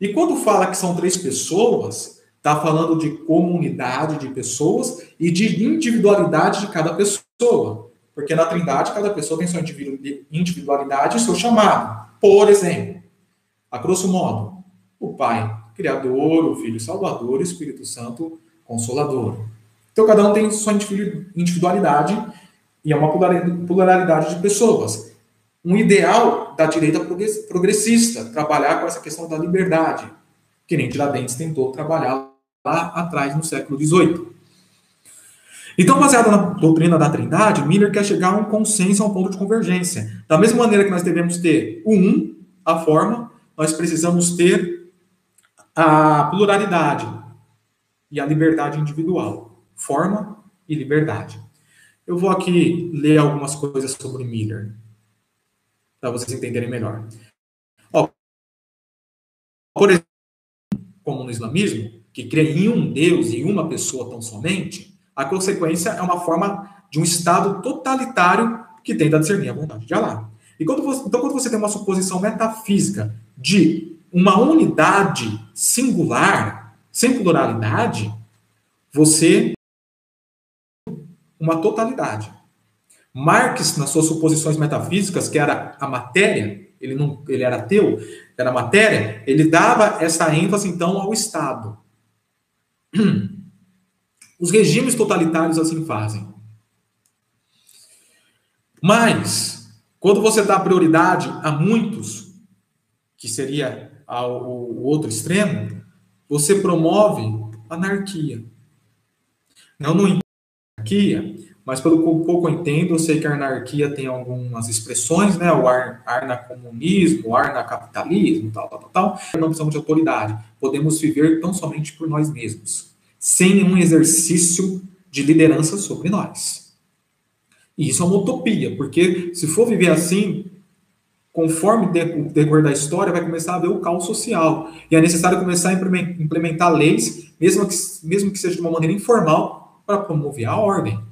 E quando fala que são três pessoas, está falando de comunidade de pessoas e de individualidade de cada pessoa. Porque na Trindade, cada pessoa tem sua individualidade e seu chamado. Por exemplo, a grosso modo, o Pai, Criador, o Filho, Salvador, o Espírito Santo, Consolador. Então, cada um tem sua individualidade e é uma pluralidade de pessoas um ideal da direita progressista, trabalhar com essa questão da liberdade, que nem Tiradentes tentou trabalhar lá atrás, no século XVIII. Então, baseado na doutrina da Trindade, Miller quer chegar a um consenso, a um ponto de convergência. Da mesma maneira que nós devemos ter o um, a forma, nós precisamos ter a pluralidade e a liberdade individual. Forma e liberdade. Eu vou aqui ler algumas coisas sobre Miller para vocês entenderem melhor. Ó, por exemplo, como no islamismo, que crê em um Deus e uma pessoa tão somente, a consequência é uma forma de um Estado totalitário que tenta discernir a vontade de Allah. E quando você, então, quando você tem uma suposição metafísica de uma unidade singular, sem pluralidade, você uma totalidade. Marx, nas suas suposições metafísicas, que era a matéria, ele não, ele era ateu, era matéria, ele dava essa ênfase então ao Estado. Os regimes totalitários assim fazem. Mas, quando você dá prioridade a muitos, que seria ao, o outro extremo, você promove anarquia. Não no anarquia, mas pelo pouco eu entendo, eu sei que a anarquia tem algumas expressões, né? O ar, arnacomunismo, o arnacapitalismo, tal, tal, tal, tal. Não precisamos de autoridade. Podemos viver tão somente por nós mesmos, sem nenhum exercício de liderança sobre nós. E isso é uma utopia, porque se for viver assim, conforme o decorrer da história, vai começar a haver o caos social. E é necessário começar a implementar leis, mesmo que, mesmo que seja de uma maneira informal, para promover a ordem.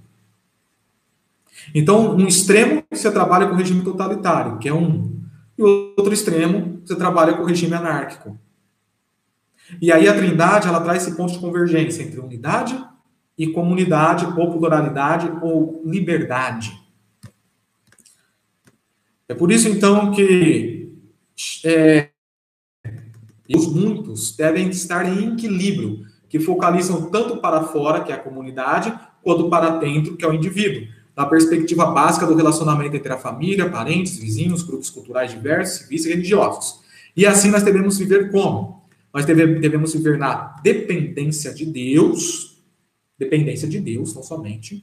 Então, um extremo você trabalha com o regime totalitário, que é um. E o outro extremo você trabalha com o regime anárquico. E aí a Trindade ela traz esse ponto de convergência entre unidade e comunidade, ou pluralidade, ou liberdade. É por isso, então, que é, os muitos devem estar em equilíbrio, que focalizam tanto para fora, que é a comunidade, quanto para dentro, que é o indivíduo da perspectiva básica do relacionamento entre a família, parentes, vizinhos, grupos culturais diversos, civis e religiosos. E assim nós devemos viver como? Nós devemos viver na dependência de Deus, dependência de Deus, não somente.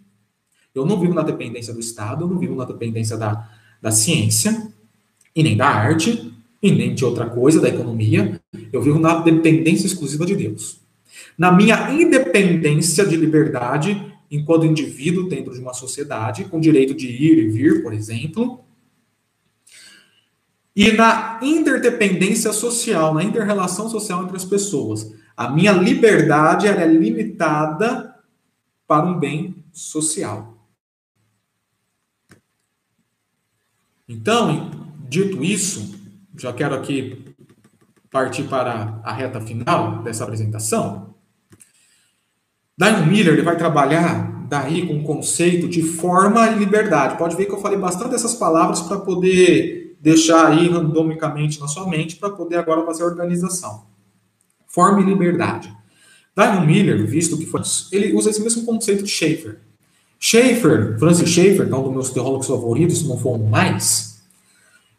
Eu não vivo na dependência do Estado, eu não vivo na dependência da, da ciência, e nem da arte, e nem de outra coisa, da economia. Eu vivo na dependência exclusiva de Deus. Na minha independência de liberdade, enquanto indivíduo dentro de uma sociedade, com direito de ir e vir, por exemplo, e na interdependência social, na interrelação social entre as pessoas. A minha liberdade é limitada para um bem social. Então, dito isso, já quero aqui partir para a reta final dessa apresentação. Diamond Miller ele vai trabalhar daí com o conceito de forma e liberdade. Pode ver que eu falei bastante dessas palavras para poder deixar aí randomicamente na sua mente para poder agora fazer a organização. Forma e liberdade. Diamond Miller, visto que foi, ele usa esse mesmo conceito de Schaeffer. Schaeffer, Francis Schaeffer, é um dos meus teólogos favoritos, se não for um mais,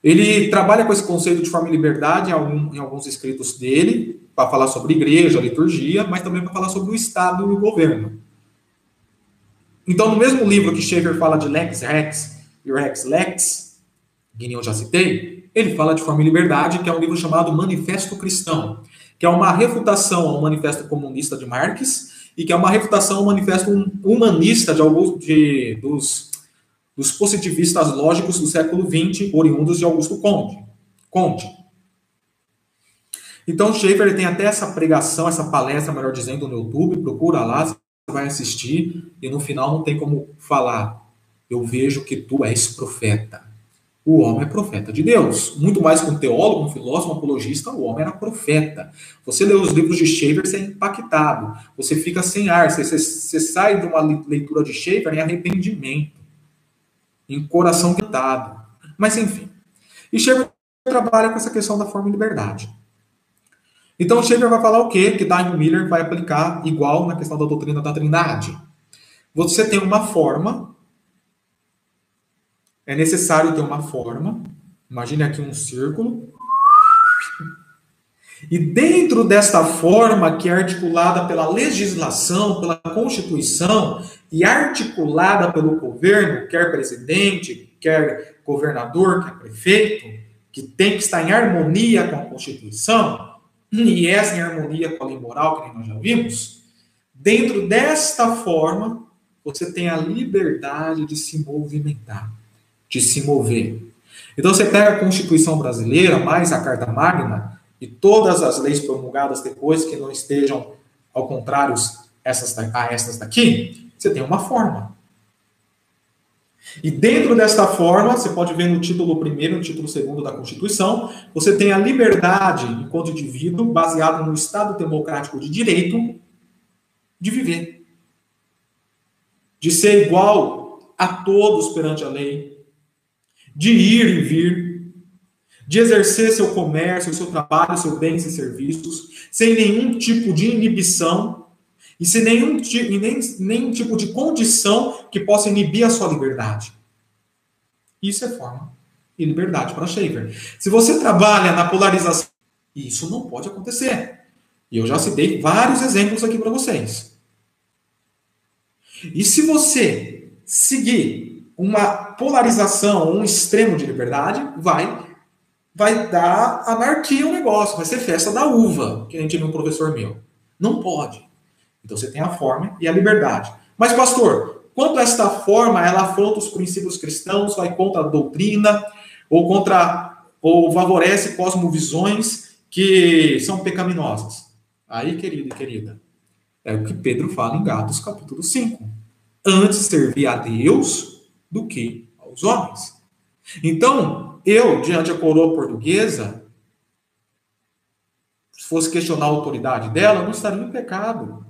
Ele trabalha com esse conceito de forma e liberdade em, algum, em alguns escritos dele, para falar sobre igreja, liturgia, mas também para falar sobre o Estado e o governo. Então, no mesmo livro que Schaeffer fala de Lex Rex e Rex Lex, que eu já citei, ele fala de forma e liberdade, que é um livro chamado Manifesto Cristão, que é uma refutação ao Manifesto Comunista de Marx e que é uma refutação ao Manifesto Humanista de alguns de, dos, dos positivistas lógicos do século XX, oriundos de Augusto Conte. Conte. Então, Schaefer tem até essa pregação, essa palestra, melhor dizendo, no YouTube, procura lá, você vai assistir, e no final não tem como falar, eu vejo que tu és profeta. O homem é profeta de Deus. Muito mais que um teólogo, um filósofo, um apologista, o homem era profeta. Você lê os livros de Schaefer, você é impactado. Você fica sem ar. Você, você, você sai de uma leitura de Schaefer em arrependimento, em coração quitado. Mas, enfim. E Schaefer trabalha com essa questão da forma e liberdade. Então, Schaefer vai falar o quê? Que Diamond Miller vai aplicar igual na questão da doutrina da trindade. Você tem uma forma é necessário ter uma forma. Imagine aqui um círculo. E dentro desta forma, que é articulada pela legislação, pela Constituição e articulada pelo governo, quer presidente, quer governador, quer prefeito, que tem que estar em harmonia com a Constituição, e essa em harmonia com a lei moral, que nós já vimos, dentro desta forma, você tem a liberdade de se movimentar de se mover. Então você pega a Constituição brasileira, mais a Carta Magna, e todas as leis promulgadas depois que não estejam ao contrário essas, a essas daqui, você tem uma forma. E dentro desta forma, você pode ver no título primeiro, no título segundo da Constituição, você tem a liberdade, enquanto indivíduo, baseado no Estado democrático de direito, de viver. De ser igual a todos perante a lei, de ir e vir, de exercer seu comércio, seu trabalho, seus bens e serviços, sem nenhum tipo de inibição e sem nenhum, e nem, nenhum tipo de condição que possa inibir a sua liberdade. Isso é forma e liberdade para Schaefer. Se você trabalha na polarização, isso não pode acontecer. E eu já citei vários exemplos aqui para vocês. E se você seguir uma polarização, um extremo de liberdade, vai vai dar anarquia o negócio, vai ser festa da uva, que a gente viu um professor meu. Não pode. Então você tem a forma e a liberdade. Mas, pastor, quanto esta forma ela afronta os princípios cristãos, vai contra a doutrina, ou contra, ou favorece cosmovisões que são pecaminosas. Aí, querido e querida, é o que Pedro fala em Gatos, capítulo 5. Antes servir a Deus do que aos homens. Então, eu, diante da coroa portuguesa, se fosse questionar a autoridade dela, não estaria em pecado.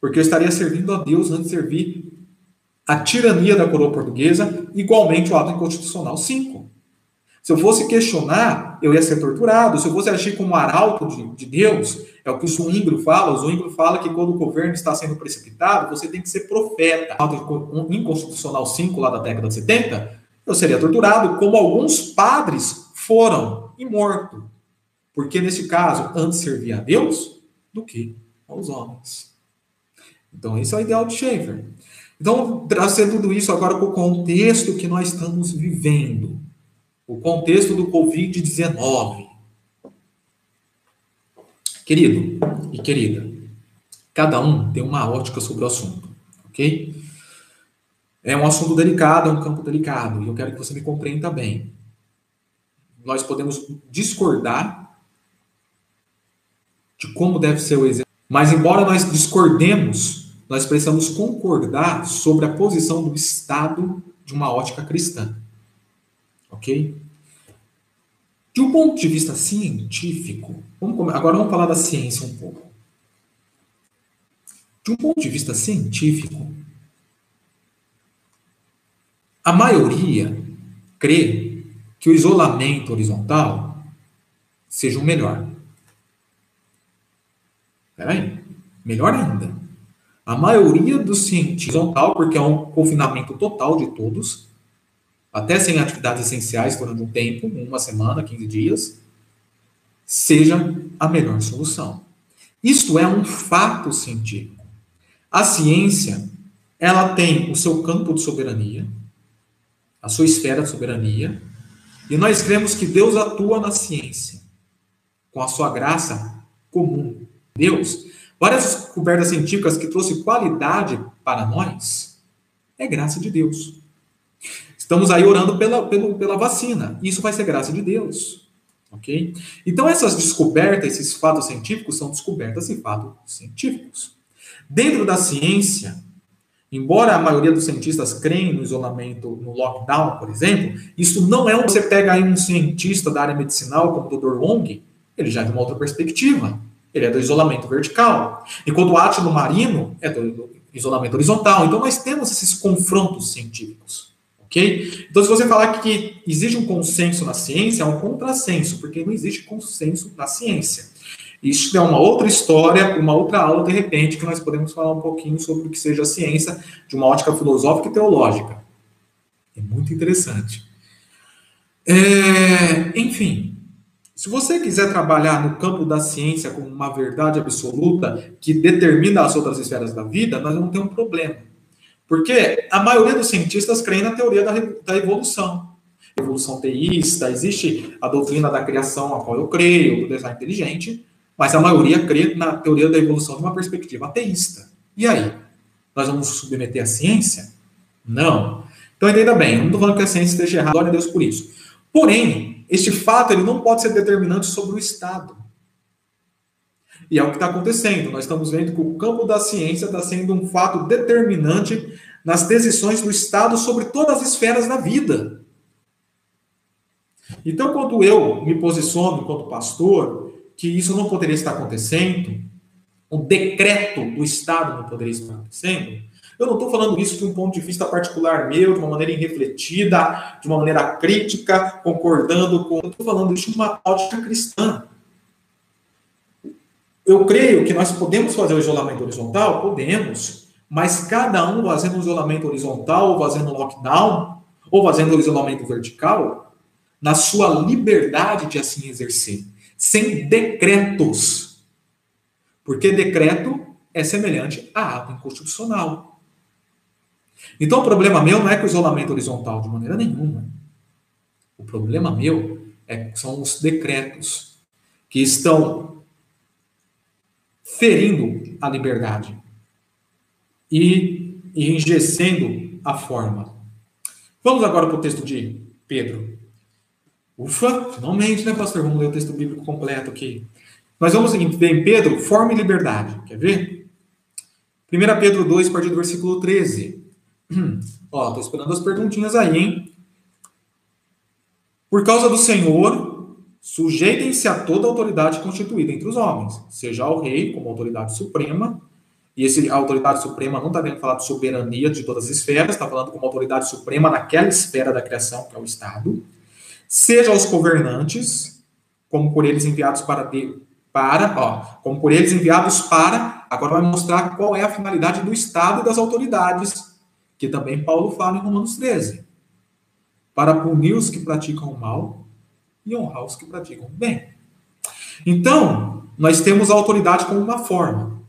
Porque eu estaria servindo a Deus antes de servir a tirania da coroa portuguesa, igualmente o ato inconstitucional 5. Se eu fosse questionar, eu ia ser torturado. Se eu fosse agir como arauto de, de Deus, é o que o Zwingli fala. O Zwingli fala que quando o governo está sendo precipitado, você tem que ser profeta. Um inconstitucional 5 lá da década de 70, eu seria torturado, como alguns padres foram e morto. Porque nesse caso, antes servia a Deus do que aos homens. Então, esse é o ideal de Schaeffer. Então, trazer tudo isso agora para o contexto que nós estamos vivendo. O contexto do Covid-19. Querido e querida, cada um tem uma ótica sobre o assunto, ok? É um assunto delicado, é um campo delicado, e eu quero que você me compreenda bem. Nós podemos discordar de como deve ser o exército, mas embora nós discordemos, nós precisamos concordar sobre a posição do Estado de uma ótica cristã. Ok? De um ponto de vista científico, vamos, agora vamos falar da ciência um pouco. De um ponto de vista científico, a maioria crê que o isolamento horizontal seja o melhor. Peraí, melhor ainda. A maioria dos cientistas horizontal, porque é um confinamento total de todos, até sem atividades essenciais durante um tempo, uma semana, 15 dias, seja a melhor solução. Isto é um fato científico. A ciência, ela tem o seu campo de soberania, a sua esfera de soberania, e nós cremos que Deus atua na ciência com a sua graça comum. Deus, várias descobertas científicas que trouxe qualidade para nós, é graça de Deus. Estamos aí orando pela, pela, pela vacina. Isso vai ser graça de Deus. Ok? Então, essas descobertas, esses fatos científicos, são descobertas e fatos científicos. Dentro da ciência, embora a maioria dos cientistas creem no isolamento, no lockdown, por exemplo, isso não é um. Você pega aí um cientista da área medicinal, como o Dr. Long, ele já é de uma outra perspectiva. Ele é do isolamento vertical. Enquanto o átomo marino é do isolamento horizontal. Então, nós temos esses confrontos científicos. Ok? Então, se você falar que existe um consenso na ciência, é um contrassenso, porque não existe consenso na ciência. Isso é uma outra história, uma outra aula, de repente, que nós podemos falar um pouquinho sobre o que seja a ciência de uma ótica filosófica e teológica. É muito interessante. É, enfim, se você quiser trabalhar no campo da ciência como uma verdade absoluta que determina as outras esferas da vida, nós vamos ter um problema. Porque a maioria dos cientistas creem na teoria da, da evolução. Evolução teísta, existe a doutrina da criação, a qual eu creio, do design inteligente, mas a maioria crê na teoria da evolução de uma perspectiva ateísta. E aí? Nós vamos submeter a ciência? Não. Então entenda bem, não estou falando que a ciência esteja errada, glória a Deus por isso. Porém, este fato ele não pode ser determinante sobre o Estado. E é o que está acontecendo. Nós estamos vendo que o campo da ciência está sendo um fato determinante nas decisões do Estado sobre todas as esferas da vida. Então, quando eu me posiciono enquanto pastor, que isso não poderia estar acontecendo, o decreto do Estado não poderia estar acontecendo, eu não estou falando isso de um ponto de vista particular meu, de uma maneira irrefletida, de uma maneira crítica, concordando com. Eu estou falando isso de uma ótica cristã. Eu creio que nós podemos fazer o isolamento horizontal? Podemos. Mas cada um fazendo um isolamento horizontal, ou fazendo lockdown, ou fazendo um isolamento vertical, na sua liberdade de assim exercer, sem decretos. Porque decreto é semelhante a ato inconstitucional. Então o problema meu não é com o isolamento horizontal, de maneira nenhuma. O problema meu é, são os decretos que estão ferindo a liberdade e, enrijecendo a forma. Vamos agora para o texto de Pedro. Ufa, finalmente, né, pastor? Vamos ler o texto bíblico completo aqui. Nós vamos ver em Pedro, forma e liberdade. Quer ver? 1 Pedro 2, a partir do versículo 13. Ó, tô esperando as perguntinhas aí, hein? Por causa do Senhor, Sujeitem-se a toda autoridade constituída entre os homens, seja ao rei como autoridade suprema, e esse, a autoridade suprema não está querendo falar de soberania de todas as esferas, está falando como autoridade suprema naquela esfera da criação, que é o Estado, seja aos governantes, como por eles enviados para, de, para ó, como por eles enviados para, agora vai mostrar qual é a finalidade do Estado e das autoridades, que também Paulo fala em Romanos 13, para punir os que praticam o mal e honrar os que praticam bem. Então, nós temos a autoridade como uma forma.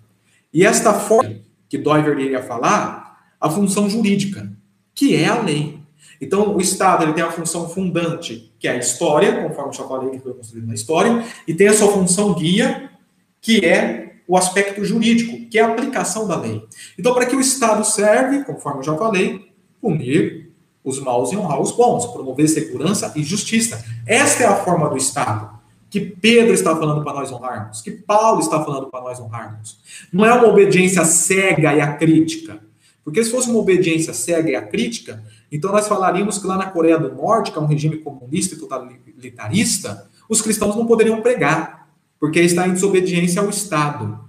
E esta forma que Doiver iria falar, a função jurídica, que é a lei. Então, o Estado ele tem a função fundante, que é a história, conforme já falei que foi construído na história, e tem a sua função guia, que é o aspecto jurídico, que é a aplicação da lei. Então, para que o Estado serve, conforme eu já falei, punir, os maus e honrar os bons, promover segurança e justiça. Esta é a forma do Estado que Pedro está falando para nós honrarmos, que Paulo está falando para nós honrarmos. Não é uma obediência cega e acrítica. Porque se fosse uma obediência cega e acrítica, então nós falaríamos que lá na Coreia do Norte, que é um regime comunista e totalitarista, os cristãos não poderiam pregar, porque está em desobediência ao Estado.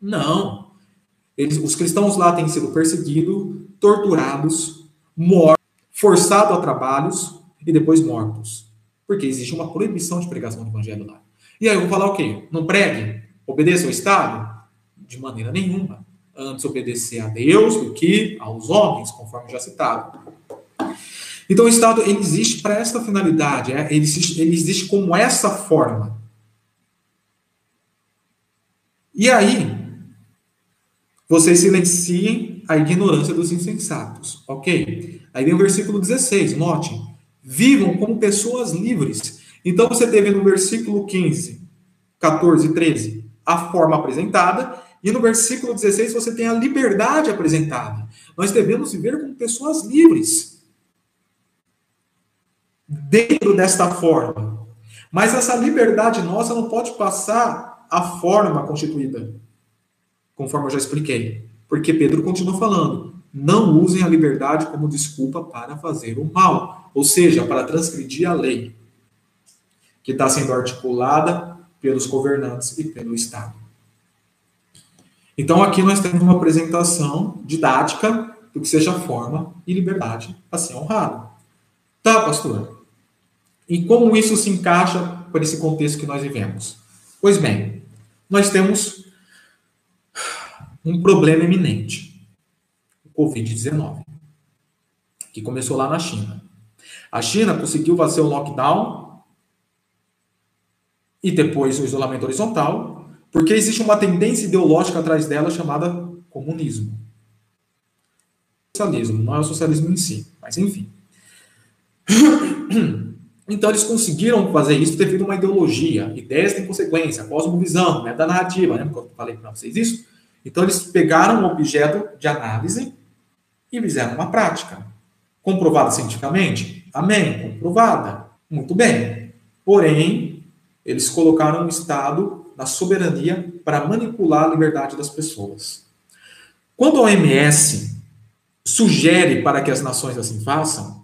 Não. Eles, os cristãos lá têm sido perseguidos, torturados, mortos forçado a trabalhos e depois mortos. Porque existe uma proibição de pregação do evangelho lá. E aí eu vou falar o quê? Não pregue? Obedeça ao Estado? De maneira nenhuma. Antes obedecer a Deus do que aos homens, conforme já citado. Então o Estado ele existe para esta finalidade, é, ele, existe, ele existe como essa forma. E aí, vocês silenciem a ignorância dos insensatos, ok? Aí vem o versículo 16, note, vivam como pessoas livres. Então você teve no versículo 15, 14 e 13 a forma apresentada, e no versículo 16 você tem a liberdade apresentada. Nós devemos viver como pessoas livres. Dentro desta forma. Mas essa liberdade nossa não pode passar a forma constituída, conforme eu já expliquei. Porque Pedro continua falando: não usem a liberdade como desculpa para fazer o mal, ou seja, para transgredir a lei, que está sendo articulada pelos governantes e pelo Estado. Então, aqui nós temos uma apresentação didática do que seja forma e liberdade a ser honrado. Tá, pastor? E como isso se encaixa para esse contexto que nós vivemos? Pois bem, nós temos um problema eminente: o Covid-19, que começou lá na China. A China conseguiu fazer o lockdown e depois o isolamento horizontal porque existe uma tendência ideológica atrás dela chamada comunismo. Socialismo, não é o socialismo em si, mas enfim. Então eles conseguiram fazer isso devido a uma ideologia. Ideias têm consequência, cosmovisão, da narrativa. Lembra que eu falei para vocês isso? Então eles pegaram um objeto de análise e fizeram uma prática. Comprovada cientificamente? Amém. Comprovada. Muito bem. Porém, eles colocaram um Estado na soberania para manipular a liberdade das pessoas. Quando a OMS sugere para que as nações assim façam,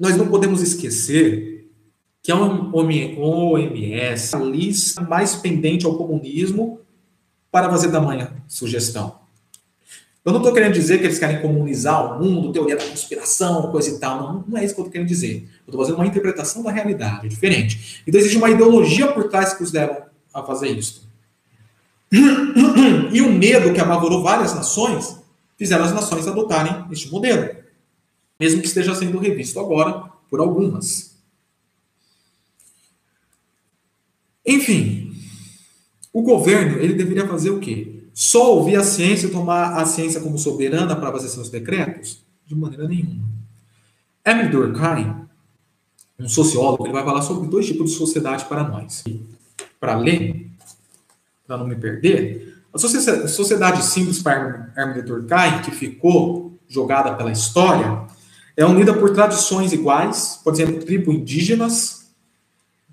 nós não podemos esquecer que a OMS a lista mais pendente ao comunismo para fazer tamanha sugestão. Eu não estou querendo dizer que eles querem comunizar o mundo, teoria da conspiração, coisa e tal. Não, não é isso que eu estou querendo dizer. Eu estou fazendo uma interpretação da realidade, é diferente. Então existe uma ideologia por trás que os levam a fazer isso. E o medo que apavorou várias nações fizeram as nações adotarem este modelo, mesmo que esteja sendo revisto agora por algumas. Enfim, o governo ele deveria fazer o quê? Só ouvir a ciência e tomar a ciência como soberana para fazer seus decretos? De maneira nenhuma. Emily Durkheim, um sociólogo, ele vai falar sobre dois tipos de sociedade para nós para ler, para não me perder, a sociedade simples para Hermes de Durkheim, que ficou jogada pela história, é unida por tradições iguais, por exemplo, tribos indígenas,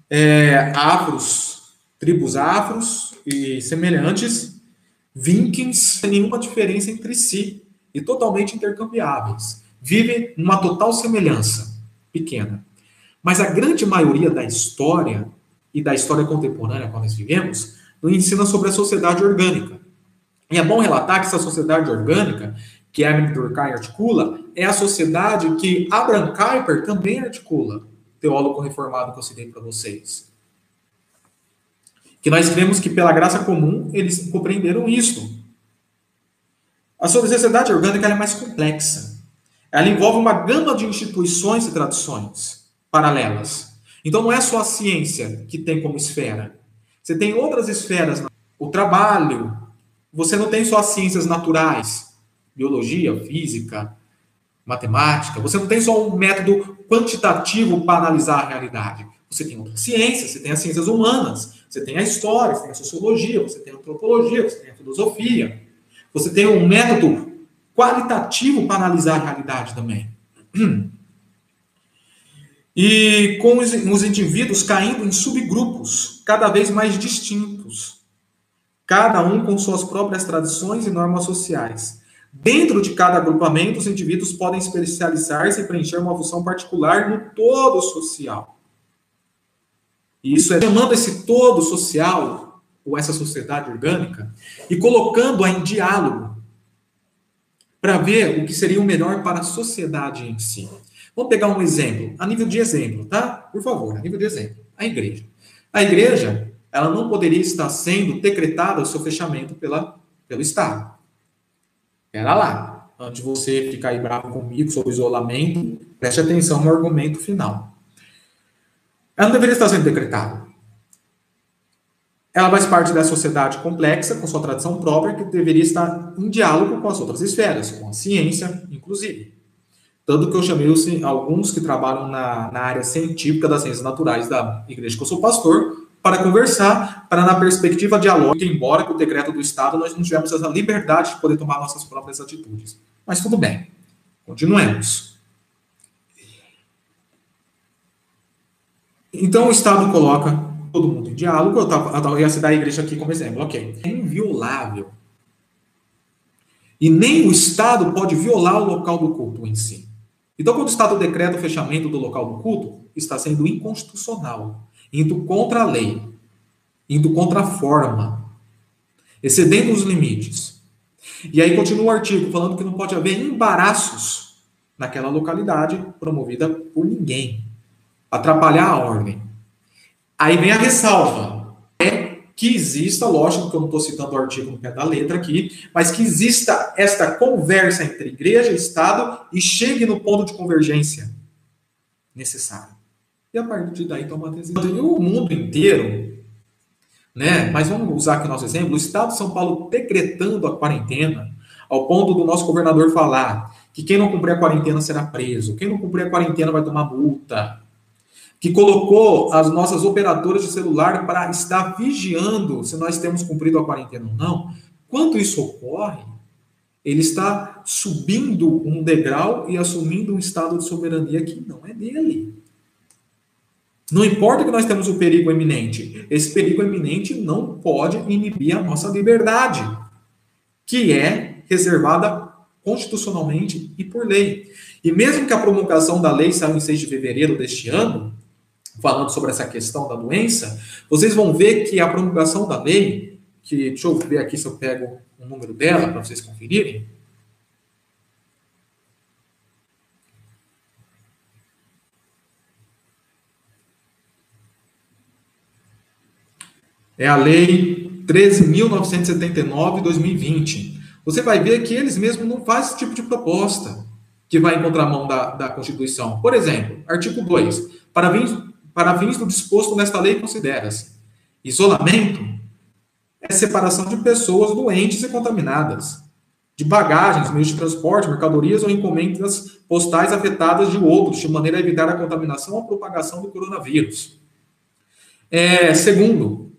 é, afros, tribos afros e semelhantes, vikings, sem nenhuma diferença entre si e totalmente intercambiáveis. Vivem numa total semelhança, pequena. Mas a grande maioria da história e da história contemporânea qual nós vivemos, nos ensina sobre a sociedade orgânica. E é bom relatar que essa sociedade orgânica, que Emily Durkheim articula, é a sociedade que Abraham Kuyper também articula, teólogo reformado que eu citei para vocês. Que nós cremos que pela graça comum eles compreenderam isto. A sociedade orgânica é mais complexa. Ela envolve uma gama de instituições e tradições paralelas então não é só a ciência que tem como esfera. Você tem outras esferas. O trabalho. Você não tem só as ciências naturais, biologia, física, matemática. Você não tem só um método quantitativo para analisar a realidade. Você tem outras ciências, você tem as ciências humanas, você tem a história, você tem a sociologia, você tem a antropologia, você tem a filosofia. Você tem um método qualitativo para analisar a realidade também. E com os, os indivíduos caindo em subgrupos cada vez mais distintos, cada um com suas próprias tradições e normas sociais. Dentro de cada agrupamento, os indivíduos podem especializar-se e preencher uma função particular no todo social. E isso é chamando esse todo social, ou essa sociedade orgânica, e colocando-a em diálogo, para ver o que seria o melhor para a sociedade em si. Vamos pegar um exemplo, a nível de exemplo, tá? Por favor, a nível de exemplo. A igreja. A igreja, ela não poderia estar sendo decretada o seu fechamento pela, pelo Estado. Era lá. Antes de você ficar aí bravo comigo sobre isolamento, Preste atenção no argumento final. Ela não deveria estar sendo decretada. Ela faz parte da sociedade complexa, com sua tradição própria, que deveria estar em diálogo com as outras esferas, com a ciência, inclusive. Tanto que eu chamei alguns que trabalham na, na área científica das ciências naturais da igreja que eu sou pastor, para conversar, para na perspectiva dialógica, embora com o decreto do Estado nós não tivemos essa liberdade de poder tomar nossas próprias atitudes. Mas tudo bem, continuemos. Então o Estado coloca todo mundo em diálogo, eu, tava, eu ia citar a igreja aqui como exemplo, ok. É inviolável. E nem o Estado pode violar o local do culto em si. Então, quando o Estado decreta o fechamento do local do culto, está sendo inconstitucional, indo contra a lei, indo contra a forma, excedendo os limites. E aí continua o artigo falando que não pode haver embaraços naquela localidade promovida por ninguém, atrapalhar a ordem. Aí vem a ressalva. É que exista, lógico que eu não estou citando o artigo no pé da letra aqui, mas que exista esta conversa entre igreja e Estado e chegue no ponto de convergência necessário. E a partir daí toma a decisão. E o mundo inteiro, né? Mas vamos usar aqui o nosso exemplo: o Estado de São Paulo decretando a quarentena, ao ponto do nosso governador falar que quem não cumprir a quarentena será preso, quem não cumprir a quarentena vai tomar multa que colocou as nossas operadoras de celular para estar vigiando se nós temos cumprido a quarentena ou não, quando isso ocorre, ele está subindo um degrau e assumindo um estado de soberania que não é dele. Não importa que nós temos o um perigo eminente, esse perigo eminente não pode inibir a nossa liberdade, que é reservada constitucionalmente e por lei. E mesmo que a promulgação da lei saia em 6 de fevereiro deste ano, falando sobre essa questão da doença, vocês vão ver que a promulgação da lei, que deixa eu ver aqui se eu pego o número dela para vocês conferirem. É a lei 13.979 2020. Você vai ver que eles mesmos não fazem esse tipo de proposta que vai em contramão da, da Constituição. Por exemplo, artigo 2. Para fins para fins do disposto nesta lei, considera-se isolamento é separação de pessoas doentes e contaminadas, de bagagens, meios de transporte, mercadorias ou encomendas postais afetadas de outros, de maneira a evitar a contaminação ou a propagação do coronavírus. É, segundo,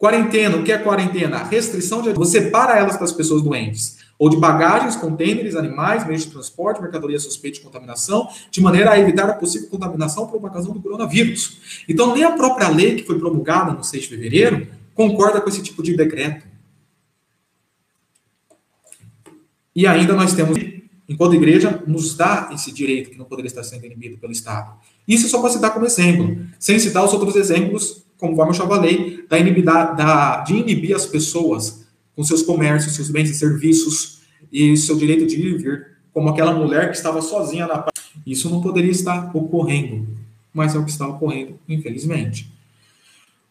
quarentena. O que é quarentena? Restrição de. Você separa elas das pessoas doentes ou de bagagens, contêineres, animais, meios de transporte, mercadoria suspeita de contaminação, de maneira a evitar a possível contaminação por propagação do coronavírus. Então, nem a própria lei que foi promulgada no 6 de fevereiro concorda com esse tipo de decreto. E ainda nós temos, enquanto igreja, nos dá esse direito que não poderia estar sendo inibido pelo Estado. Isso só para citar como exemplo, sem citar os outros exemplos, como eu já falei, da, inibida, da de inibir as pessoas com seus comércios, seus bens e serviços e seu direito de vir, como aquela mulher que estava sozinha na paz. Isso não poderia estar ocorrendo, mas é o que está ocorrendo, infelizmente.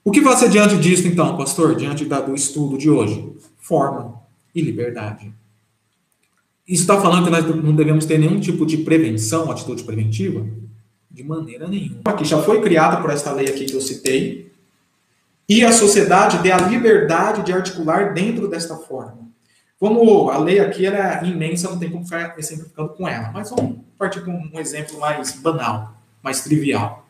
O que vai ser diante disso, então, pastor, diante da, do estudo de hoje? Forma e liberdade. Isso está falando que nós não devemos ter nenhum tipo de prevenção, atitude preventiva? De maneira nenhuma. Aqui já foi criada por esta lei aqui que eu citei, e a sociedade ter a liberdade de articular dentro desta forma. Como a lei aqui era é imensa, não tem como ficar exemplificando com ela, mas vamos partir com um exemplo mais banal, mais trivial.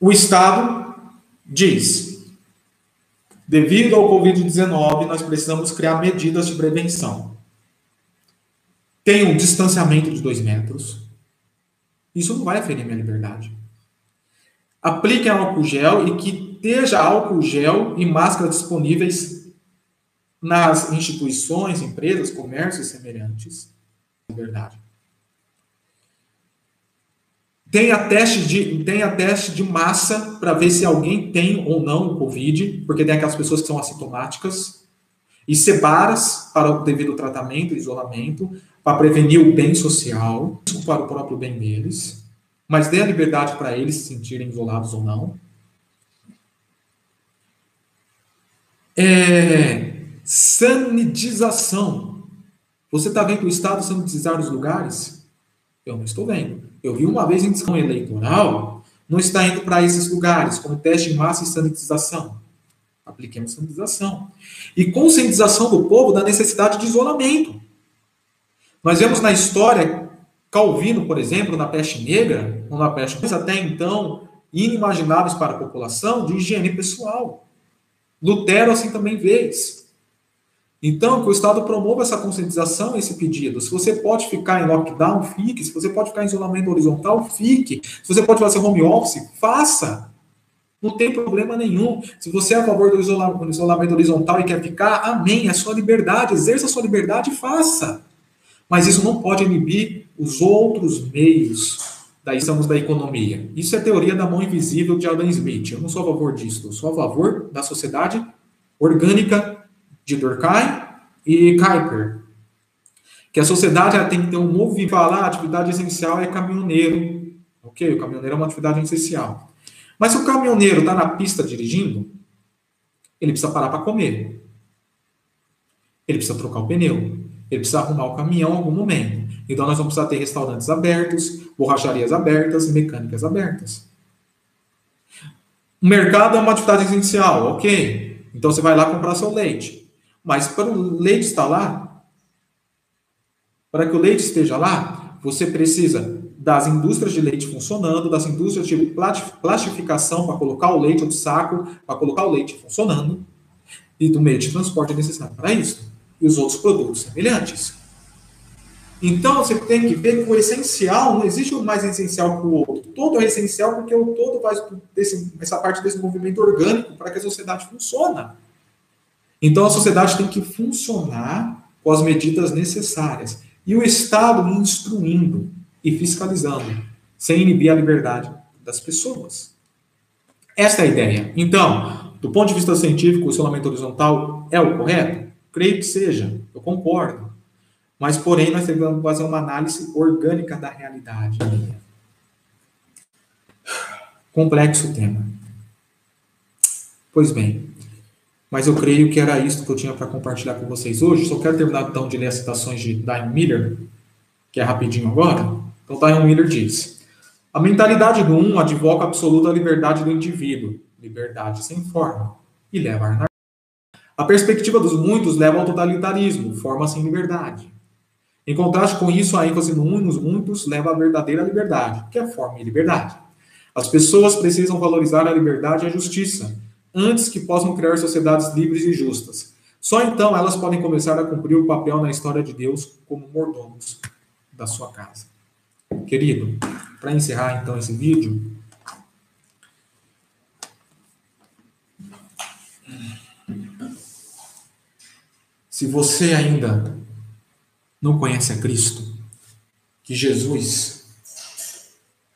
O Estado diz: devido ao Covid-19, nós precisamos criar medidas de prevenção. Tem um distanciamento de dois metros. Isso não vai aferir minha liberdade apliquem álcool gel e que esteja álcool gel e máscara disponíveis nas instituições, empresas, comércios semelhantes. É verdade. Tenha teste de, tenha teste de massa para ver se alguém tem ou não o Covid, porque tem aquelas pessoas que são assintomáticas. E separas para o devido tratamento, isolamento, para prevenir o bem social, para o próprio bem deles mas dê a liberdade para eles se sentirem isolados ou não. É, sanitização. Você está vendo o Estado sanitizar os lugares? Eu não estou vendo. Eu vi uma vez em discussão eleitoral, não está indo para esses lugares, como teste de massa e sanitização. Apliquemos sanitização. E conscientização do povo da necessidade de isolamento. Nós vemos na história Calvino, por exemplo, na peste negra, ou na peste até então inimagináveis para a população, de higiene pessoal. Lutero assim também vês. Então, que o Estado promova essa conscientização, esse pedido. Se você pode ficar em lockdown, fique. Se você pode ficar em isolamento horizontal, fique. Se você pode fazer home office, faça. Não tem problema nenhum. Se você é a favor do isolamento horizontal e quer ficar, amém. É sua liberdade. Exerça a sua liberdade e faça. Mas isso não pode inibir os outros meios Daí estamos da economia. Isso é teoria da mão invisível de Adam Smith. Eu não sou a favor disso. Eu sou a favor da sociedade orgânica de Durkheim e Kuiper. Que a sociedade tem que ter um movimento. Falar, a atividade essencial é caminhoneiro. Ok, o caminhoneiro é uma atividade essencial. Mas se o caminhoneiro está na pista dirigindo, ele precisa parar para comer. Ele precisa trocar o pneu. Ele precisa arrumar o caminhão em algum momento. Então nós vamos precisar ter restaurantes abertos, borracharias abertas, mecânicas abertas. O mercado é uma atividade essencial, ok. Então você vai lá comprar seu leite. Mas para o leite estar lá, para que o leite esteja lá, você precisa das indústrias de leite funcionando, das indústrias de plastificação para colocar o leite no saco, para colocar o leite funcionando, e do meio de transporte necessário para isso. E os outros produtos semelhantes. Então você tem que ver que o essencial não existe um mais essencial que o outro. Todo é essencial porque o todo faz desse, essa parte desse movimento orgânico para que a sociedade funcione. Então a sociedade tem que funcionar com as medidas necessárias. E o Estado instruindo e fiscalizando, sem inibir a liberdade das pessoas. Esta é a ideia. Então, do ponto de vista científico, o isolamento horizontal é o correto? Creio que seja, eu concordo. Mas, porém, nós devemos fazer uma análise orgânica da realidade. Complexo tema. Pois bem, mas eu creio que era isso que eu tinha para compartilhar com vocês hoje. Só quero terminar então de ler as citações de Diane Miller, que é rapidinho agora. Então, Diane Miller diz: A mentalidade do um advoga a absoluta liberdade do indivíduo, liberdade sem forma, e leva a anarquia. A perspectiva dos muitos leva ao totalitarismo, forma sem liberdade. Em contraste com isso, a ênfase no nos muitos leva à verdadeira liberdade, que é a forma de liberdade. As pessoas precisam valorizar a liberdade e a justiça, antes que possam criar sociedades livres e justas. Só então elas podem começar a cumprir o papel na história de Deus como mordomos da sua casa. Querido, para encerrar então esse vídeo, se você ainda não conhece a Cristo, que Jesus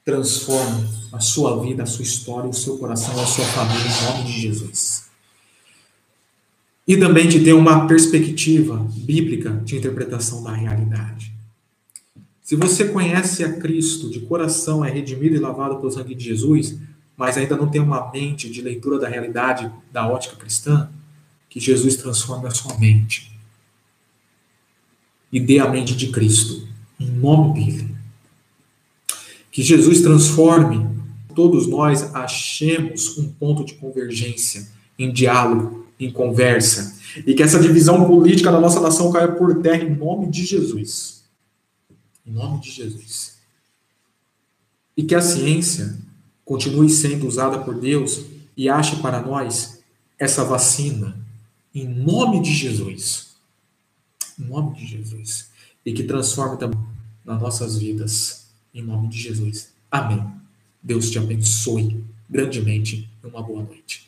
transforme a sua vida, a sua história, o seu coração, a sua família, em nome de Jesus. E também de ter uma perspectiva bíblica de interpretação da realidade. Se você conhece a Cristo de coração, é redimido e lavado pelo sangue de Jesus, mas ainda não tem uma mente de leitura da realidade da ótica cristã, que Jesus transforme a sua mente e dê a mente de Cristo, em nome dele. Que Jesus transforme, todos nós achemos um ponto de convergência, em diálogo, em conversa, e que essa divisão política da nossa nação caia por terra em nome de Jesus. Em nome de Jesus. E que a ciência continue sendo usada por Deus e ache para nós essa vacina, em nome de Jesus. Em nome de Jesus. E que transforme também nas nossas vidas. Em nome de Jesus. Amém. Deus te abençoe grandemente uma boa noite.